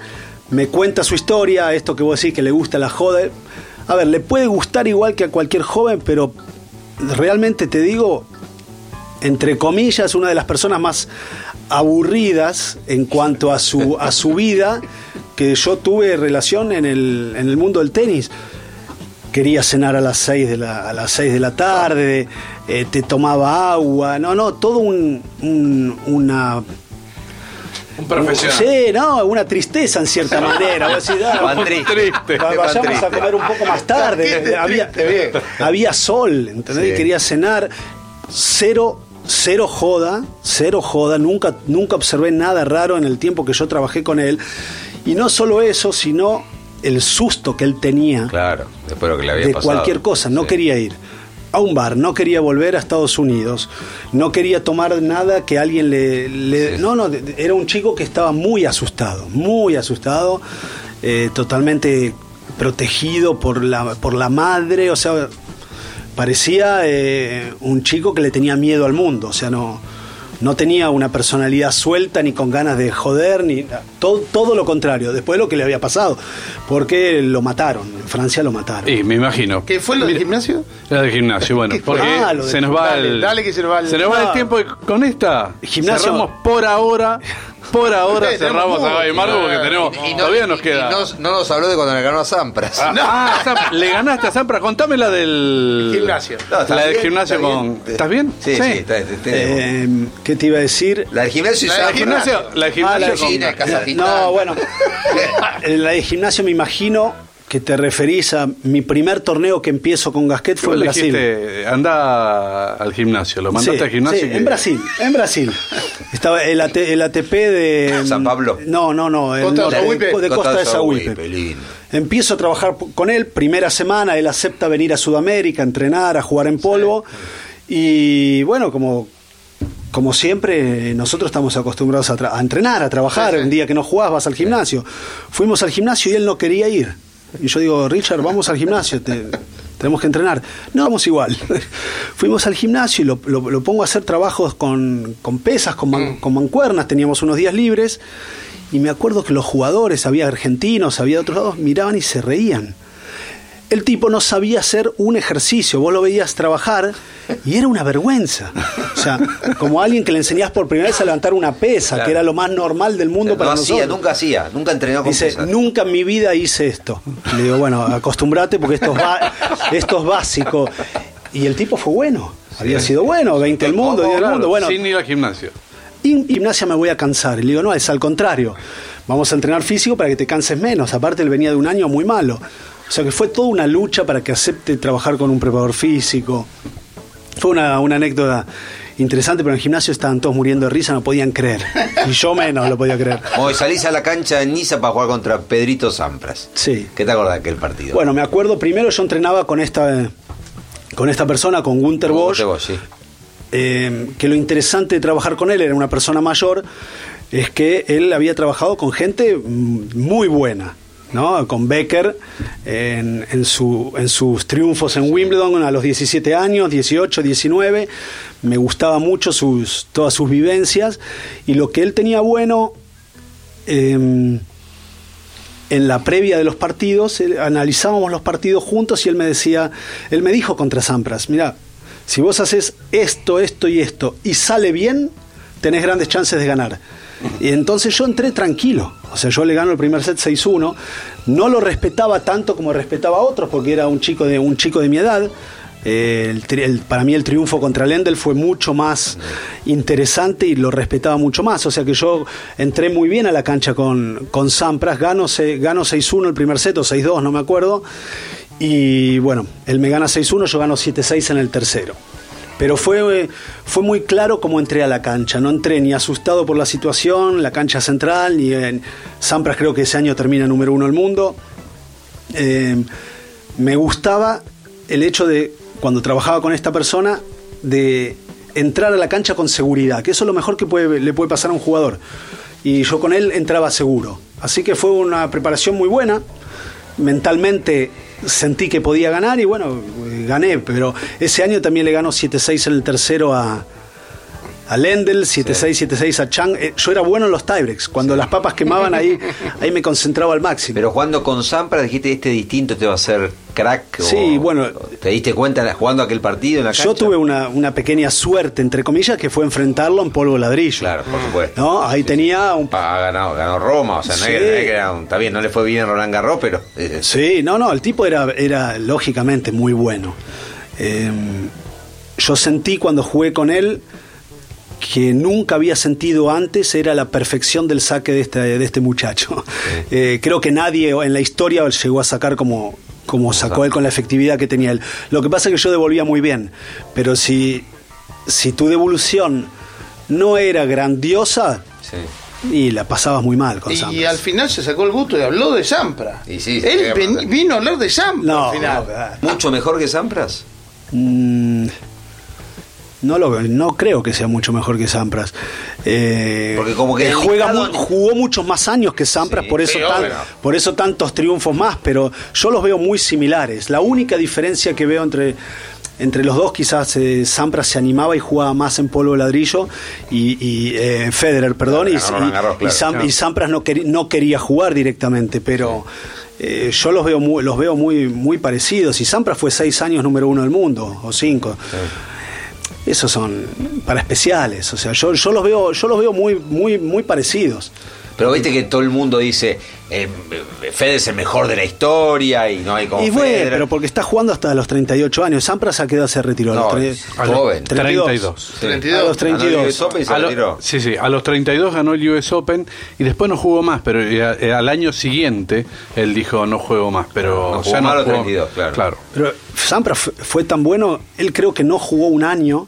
me cuenta su historia, esto que vos decís que le gusta la joda. A ver, le puede gustar igual que a cualquier joven, pero realmente te digo, entre comillas, una de las personas más aburridas en cuanto a su, a su vida que yo tuve relación en el, en el mundo del tenis. Quería cenar a las 6 de la, a las 6 de la tarde, eh, te tomaba agua, no, no, todo un, un- una Un profesional. Sí, no, una tristeza en cierta manera. Vos decís, ah, Van triste. Van vayamos a comer un poco más tarde. había, había sol, ¿entendés? Sí. Y quería cenar. Cero, cero joda, cero joda. Nunca, nunca observé nada raro en el tiempo que yo trabajé con él. Y no solo eso, sino el susto que él tenía Claro, después de lo que le había de pasado. cualquier cosa. No Sí. quería ir a un bar, no quería volver a Estados Unidos, no quería tomar nada que alguien le... No, no, era un chico que estaba muy asustado, muy asustado, eh, totalmente protegido por la, por la madre, o sea, parecía eh, un chico que le tenía miedo al mundo, o sea, no, no tenía una personalidad suelta ni con ganas de joder, ni todo, todo lo contrario, después de lo que le había pasado, porque lo mataron, en Francia lo mataron. Y me imagino. ¿Qué fue lo del gimnasio? Era del gimnasio, bueno, ¿Qué porque? Ah, se nos va dale, el. dale que se nos va el- se nos va el tiempo y con esta. Gimnasio- Cerramos por ahora. Por ahora Sí, cerramos a. Gaby Margo porque tenemos. Y no- todavía nos queda. y no, no nos habló de cuando le ganó a Sampras. Ah, ah, Sam- le ganaste a Sampras. Contame la del. Gimnasio. No, la del gimnasio está con. bien. ¿Estás bien? Sí, sí, está, está- está- Eh, ¿Qué te iba a decir? La del gimnasio y La del La gimnasio. La del Ah, la gimnasio de con. China, Kazajistán. No, bueno. Eh, La de gimnasio me imagino que te referís a mi primer torneo que empiezo con Gasquet fue en Brasil. dijiste, anda al gimnasio. Lo mandaste Sí, al gimnasio. sí, que- en Brasil, en Brasil. Estaba el, AT el ATP de San Pablo. No, no, no, el Costa de norte, Sahuipe. de Costa de lindo. Empiezo a trabajar con él, primera semana, él acepta venir a Sudamérica, a entrenar, a jugar en polvo. Y bueno, como, como siempre, nosotros estamos acostumbrados a, entrenar, a trabajar. Sí, sí. Un día que no jugás, vas al gimnasio. Fuimos al gimnasio y él no quería ir. Y yo digo, Richard, vamos al gimnasio, te- tenemos que entrenar. No, vamos igual. Fuimos al gimnasio y lo, lo- lo pongo a hacer trabajos con, con pesas, con, man- con mancuernas, teníamos unos días libres. Y me acuerdo que los jugadores, había argentinos, había de otros lados, miraban y se reían. El tipo no sabía hacer un ejercicio, vos lo veías trabajar y era una vergüenza. O sea, como alguien que le enseñás por primera vez a levantar una pesa, Claro. que era lo más normal del mundo no para hacía, nosotros. nunca hacía, nunca entrenó con Dice, pesas. nunca en mi vida hice esto. Le digo, bueno, acostumbrate porque esto es, esto es básico. Y el tipo fue bueno, había sido bueno, 20 del mundo, 10 del mundo. Bueno, Sin ir al gimnasio. en gimnasia me voy a cansar. Y le digo, no, es al contrario. Vamos a entrenar físico para que te canses menos. Aparte, él venía de un año muy malo. O sea que fue toda una lucha para que acepte trabajar con un preparador físico. Fue una, una anécdota interesante, pero en el gimnasio estaban todos muriendo de risa, no podían creer. Y yo menos lo podía creer. Hoy salís a la cancha en Niza para jugar contra Pedrito Sampras. Sí. ¿Qué te acordás de aquel partido? Bueno, me acuerdo, primero yo entrenaba con esta, con esta persona, con Gunter Con Bosch. Gunter Bosch, sí. Eh, que lo interesante de trabajar con él, era una persona mayor, es que él había trabajado con gente mm, muy buena. ¿No? Con Becker en, en su, en sus triunfos en Wimbledon a los 17 años, 18, 19. Me gustaba mucho sus, todas sus vivencias y lo que él tenía bueno eh, en la previa de los partidos, analizábamos los partidos juntos y él me decía, él me dijo contra Sampras, mira, si vos haces esto, esto y esto y sale bien, tenés grandes chances de ganar. Y entonces yo entré tranquilo, o sea, yo le gano el primer set 6-1, no lo respetaba tanto como respetaba a otros porque era un chico de, un chico de mi edad. Eh, para mí el triunfo contra Lendl fue mucho más interesante y lo respetaba mucho más. O sea que yo entré muy bien a la cancha con, con Sampras, gano, gano 6-1 el primer set o 6-2, no me acuerdo. Y bueno, él me gana 6-1, yo gano 7-6 en el tercero. Pero fue, eh, fue muy claro cómo entré a la cancha. No entré ni asustado por la situación, la cancha central, ni en. Sampras creo que ese año termina número uno del mundo. Eh, me gustaba el hecho de, cuando trabajaba con esta persona, de entrar a la cancha con seguridad, que eso es lo mejor que le puede pasar a un jugador. Y yo con él entraba seguro. Así que fue una preparación muy buena. Mentalmente sentí que podía ganar y bueno, eh, gané, pero ese año también le ganó 7-6 en el tercero a, a Lendl, 7-6, 7-6 a Chang. Eh, yo era bueno en los tiebreaks. Cuando las papas quemaban ahí, ahí me concentraba al máximo. Pero jugando con Sampras dijiste este distinto te va a hacer crack. Sí, o- bueno. ¿Te diste cuenta jugando aquel partido en la cancha? Yo tuve una, una pequeña suerte, entre comillas, que fue enfrentarlo en polvo ladrillo. Claro, por supuesto. ¿No? Ahí tenía un Ha ganado, ganó Roma, o sea, no, Sí. era un- está bien, no le fue bien Roland Garros, pero eh, Sí, no, no, el tipo era, era lógicamente muy bueno. Eh, yo sentí cuando jugué con él que nunca había sentido antes era la perfección del saque de este, de este muchacho. Eh, creo que nadie en la historia llegó a sacar como, como sacó él con la efectividad que tenía él. Lo que pasa es que yo devolvía muy bien, pero si, si tu devolución no era grandiosa, sí. y la pasabas muy mal con Y, Sampras. al final se sacó el gusto y habló de Sampra. Y sí, sí, Él ven- vino a hablar de Sampra No, al final. no, mucho mejor que Sampras. Mm, no, lo, no creo que sea mucho mejor que Sampras. Eh, Porque como que eh, juega jugó muchos más años que Sampras, Sí, por, eso sí, tan- por eso tantos triunfos más, pero yo los veo muy similares. La única diferencia que veo entre, entre los dos, quizás eh, Sampras se animaba y jugaba más en polvo de ladrillo, y, y, eh, Federer, perdón, Claro, y, ganó Roland Garros, y- claro, y Sam- claro. y Sampras no, no quería jugar directamente, pero eh, yo los veo muy, los veo muy, muy parecidos. Y Sampras fue seis años número uno del mundo, o cinco. Esos son para especiales, o sea, yo, yo los veo, yo los veo muy, muy, muy parecidos. Pero viste que todo el mundo dice, eh, Fede es el mejor de la historia y no hay como y bueno, Federer. pero porque está jugando hasta los 38 años. Sampras a qué edad se retiró? A los No, tre- es joven. 32. Sí. 32. A los 32. Ganó el US Open y se A lo- retiró. sí, sí, a los 32 ganó el US Open y después no jugó más, pero eh, eh, al año siguiente él dijo no juego más, pero No jugó más a los 32, claro. Pero Sampras fue, fue tan bueno, él creo que no jugó un año,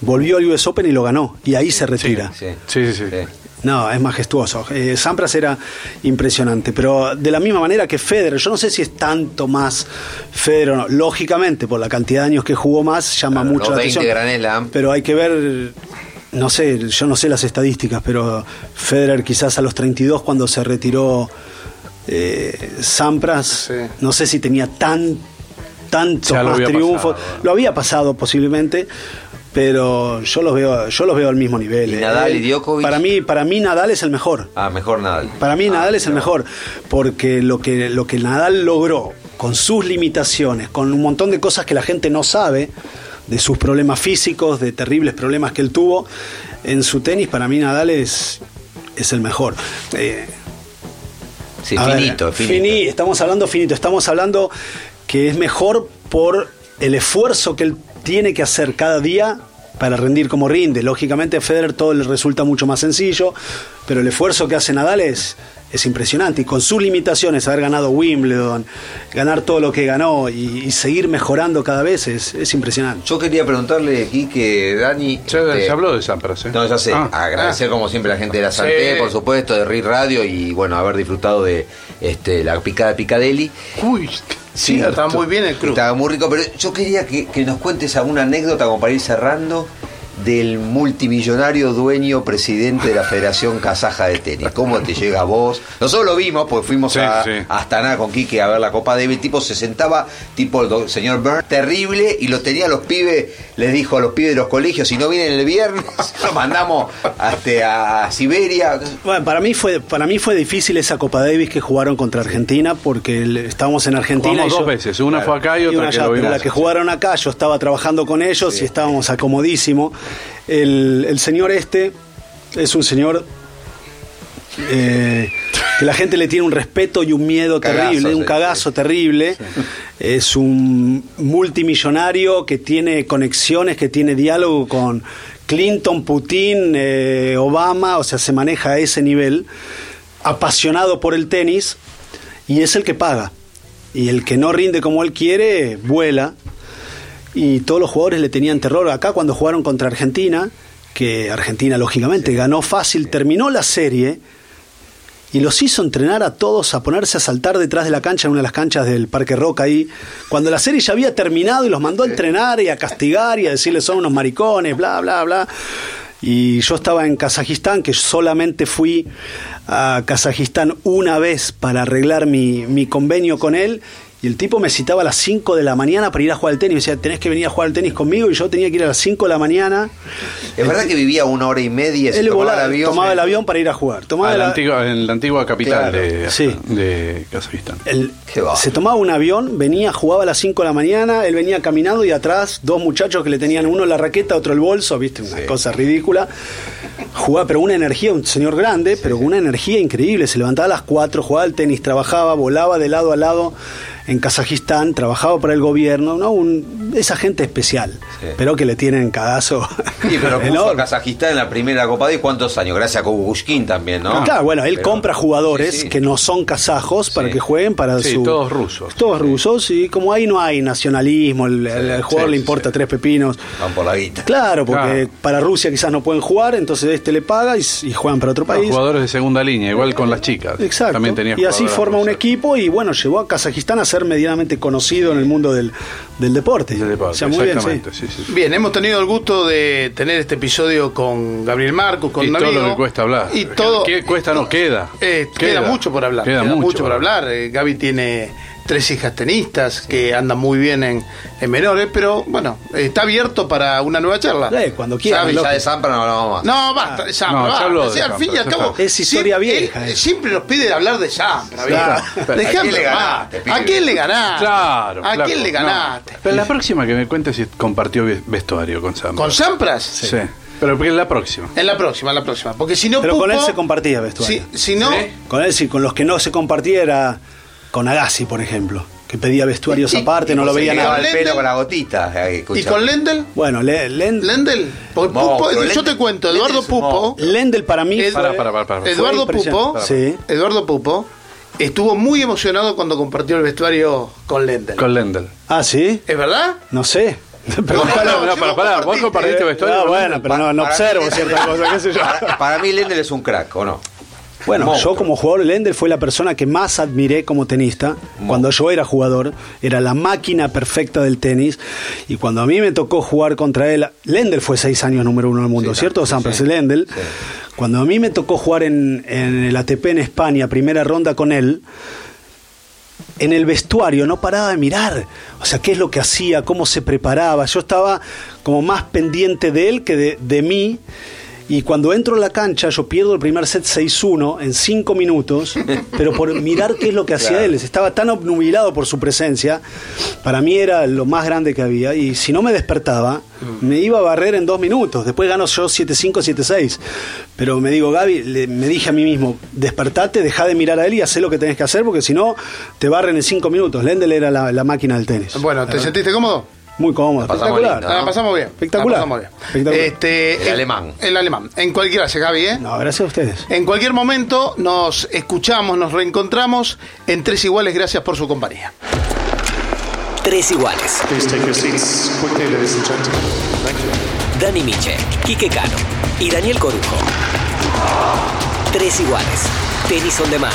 volvió al US Open y lo ganó. Y ahí se retira. Sí. Sí, sí, sí. No, es majestuoso. Eh, Sampras era impresionante, pero de la misma manera que Federer, yo no sé si es tanto más Federer o no. Lógicamente, por la cantidad de años que jugó más, llama Claro, mucho los la 20 atención. Pero hay que ver, no sé, yo no sé las estadísticas, pero Federer quizás a los 32 cuando se retiró eh, Sampras, Sí. no sé si tenía tan tantos más triunfos. pasado. Lo había pasado posiblemente, pero yo los veo, yo los veo al mismo nivel. ¿Y Eh, Nadal y Djokovic? Para mí, para mí Nadal es el mejor. Ah, mejor Nadal. Para mí Ah, Nadal es el mejor, porque lo que, lo que Nadal logró con sus limitaciones, con un montón de cosas que la gente no sabe, de sus problemas físicos, de terribles problemas que él tuvo, en su tenis para mí Nadal es, es el mejor. Eh, Sí, ver, finito, finito. fini- estamos hablando finito, estamos hablando que es mejor por el esfuerzo que él tiene que hacer cada día para rendir como rinde. Lógicamente a Federer todo le resulta mucho más sencillo, pero el esfuerzo que hace Nadal es, es impresionante. Y con sus limitaciones, haber ganado Wimbledon, ganar todo lo que ganó y, y seguir mejorando cada vez es, es impresionante. Yo quería preguntarle aquí que Dani. Ya, este, se habló de Sampras, ¿eh? No, ya sé. Ah. Agradecer como siempre a la gente de la Santé, Sí. por supuesto, de RIR Radio y bueno, haber disfrutado de este la picada Picadelli. Uy, sí, está muy bien el club. Estaba muy rico, pero yo quería que, que nos cuentes alguna anécdota como para ir cerrando del multimillonario dueño presidente de la Federación Kazaja de Tenis. ¿Cómo te llega a vos? Nosotros lo vimos, porque fuimos Sí, a, sí. a Astana con Quique a ver la Copa Davis. Tipo se sentaba, tipo el señor Burns, terrible, y lo tenía a los pibes, les dijo a los pibes de los colegios, si no vienen el viernes, lo mandamos hasta a Siberia. Bueno, para mí fue para mí fue difícil esa Copa Davis que jugaron contra Argentina porque el- estábamos en Argentina Jugamos y dos yo- veces, una fue acá y y otra una que allá, lo pero vimos. la que jugaron acá, yo estaba trabajando con ellos y estábamos acomodísimo. El, el señor este es un señor eh, que la gente le tiene un respeto y un miedo Cagazo, terrible, un cagazo sí. terrible. Es un multimillonario que tiene conexiones, que tiene diálogo con Clinton, Putin, eh, Obama, o sea, se maneja a ese nivel, apasionado por el tenis y es el que paga. Y el que no rinde como él quiere, vuela. Y todos los jugadores le tenían terror. Acá cuando jugaron contra Argentina, que Argentina lógicamente ganó fácil, terminó la serie y los hizo entrenar a todos a ponerse a saltar detrás de la cancha en una de las canchas del Parque Roca ahí, cuando la serie ya había terminado y los mandó a entrenar y a castigar y a decirles son unos maricones, bla, bla, bla. Y yo estaba en Kazajistán, que solamente fui a Kazajistán una vez para arreglar mi, mi convenio con él, Y el tipo me citaba a las 5 de la mañana para ir a jugar al tenis. Me decía, tenés que venir a jugar al tenis conmigo. Y yo tenía que ir a las 5 de la mañana. Es verdad que vivía una hora y media, se Él tomaba volaba- el avión. tomaba el avión para ir a jugar. Tomaba A la el- antigua- en la antigua capital Claro, de, sí. de Kazajistán. el- Qué va. se tomaba un avión, venía, jugaba a las 5 de la mañana, él venía caminando y atrás dos muchachos que le tenían uno la raqueta, otro el bolso, viste, una Sí. cosa ridícula. Jugaba, pero una energía, un señor grande, pero con una energía increíble. Se levantaba a las 4, jugaba al tenis, trabajaba, volaba de lado a lado en Kazajistán, trabajaba para el gobierno, ¿no? Un- esa gente especial, Sí. pero que le tienen cagazo. Sí, pero puso a. Kazajistán en la primera Copa de ¿cuántos años? Gracias a Kukushkin también, ¿no? Claro, bueno, él Pero- compra jugadores Sí, sí. que no son kazajos para Sí. que jueguen para Sí, su. todos rusos. Todos rusos, y como ahí no hay nacionalismo, el, el- el jugador sí, le importa sí. tres pepinos. Van por la guita. Claro, porque Claro. para Rusia quizás no pueden jugar, entonces este le paga y, y juegan para otro Los país. jugadores de segunda línea, igual con las chicas. Exacto. También tenía y así forma un equipo y bueno, llevó a Kazajistán a ser medianamente conocido en el mundo del, del deporte. Del deporte, O sea, muy bien, sí. exactamente, sí, sí, sí. Bien, hemos tenido el gusto de tener este episodio con Gabriel Marcos, con y un todo lo que cuesta hablar. Y todo. ¿Qué cuesta? No, queda. Eh, queda. mucho por hablar. Queda, mucho, por hablar. Eh, Gaby tiene tres hijas tenistas que andan muy bien en, en menores, pero bueno, está abierto para una nueva charla. Eh, cuando loco. Ya de Zampra no hablamos más. No, basta, de Sampra, No, basta. O sea, al Sampra, fin y al cabo. Es historia siempre- vieja, él eh. siempre nos pide hablar de Sampra, Claro. ¿A quién le ganaste, pibe? ¿A quién le ganaste? Claro. ¿A quién le ganaste? Pero la próxima que me cuentes si compartió ve- vestuario con Sam. ¿Con Sampras? Sí. Pero porque es la próxima. En la próxima, en la próxima. Porque si no, Pero con él se compartía vestuario. Si, si no. ¿Sí? Con él sí, con los que no se compartía era con Agassi, por ejemplo, que pedía vestuarios Y- aparte, y no lo veía nada. el Lendl. pelo con la gotita. eh, ¿Y con Lendl? Bueno, Le- Len- ¿Lendl? Porque Monstruo, Pupo, yo Lendl- te cuento, Eduardo Pupo. Lendl para mí Para, para, para, para. Eduardo Pupo. Sí. Eduardo Pupo estuvo muy emocionado cuando compartió el vestuario con Lendl. Con Lendl. Ah, ¿sí? ¿Es verdad? No sé. Pero- No, No, no, para, no para, vos compartiste, vestuario. Ah, bueno, pero no, no Para- observo para- ciertas cosas, qué sé yo. Para, para mí Lendl es un crack, ¿o no? Bueno, Monstruo. yo como jugador, Lendl fue la persona que más admiré como tenista. Cuando yo era jugador, era la máquina perfecta del tenis. Y cuando a mí me tocó jugar contra él, Lendl fue seis años número uno del mundo, Sí, ¿cierto? Sampras sí. Lendl. Sí. Cuando a mí me tocó jugar en, en el ATP en España, primera ronda con él, en el vestuario no paraba de mirar. O sea, qué es lo que hacía, cómo se preparaba. Yo estaba como más pendiente de él que de, de mí. Y cuando entro en la cancha, yo pierdo el primer set 6-1 en 5 minutos, pero por mirar qué es lo que hacía Claro. él. Estaba tan obnubilado por su presencia. Para mí era lo más grande que había. Y si no me despertaba, me iba a barrer en dos minutos. Después gano yo 7-5, 7-6. Pero me digo, Gaby, le- me dije a mí mismo, despertate, deja de mirar a él y haz lo que tenés que hacer, porque si no, te barren en 5 minutos. Lendl era la, la máquina del tenis. Bueno, ¿te sentiste cómodo? Muy cómodo, La espectacular. lindo, La pasamos bien. Espectacular. La pasamos bien. Espectacular. Este, El alemán. El alemán. En cualquier gracias, Gaby, ¿eh? No, gracias a ustedes. En cualquier momento nos escuchamos, nos reencontramos en Tres Iguales. Gracias por su compañía. Tres iguales. Please take your seats quickly, ladies and gentlemen. Thank you. Dani Miche, Quique Cano y Daniel Corujo. Tres iguales. Tenis on demand.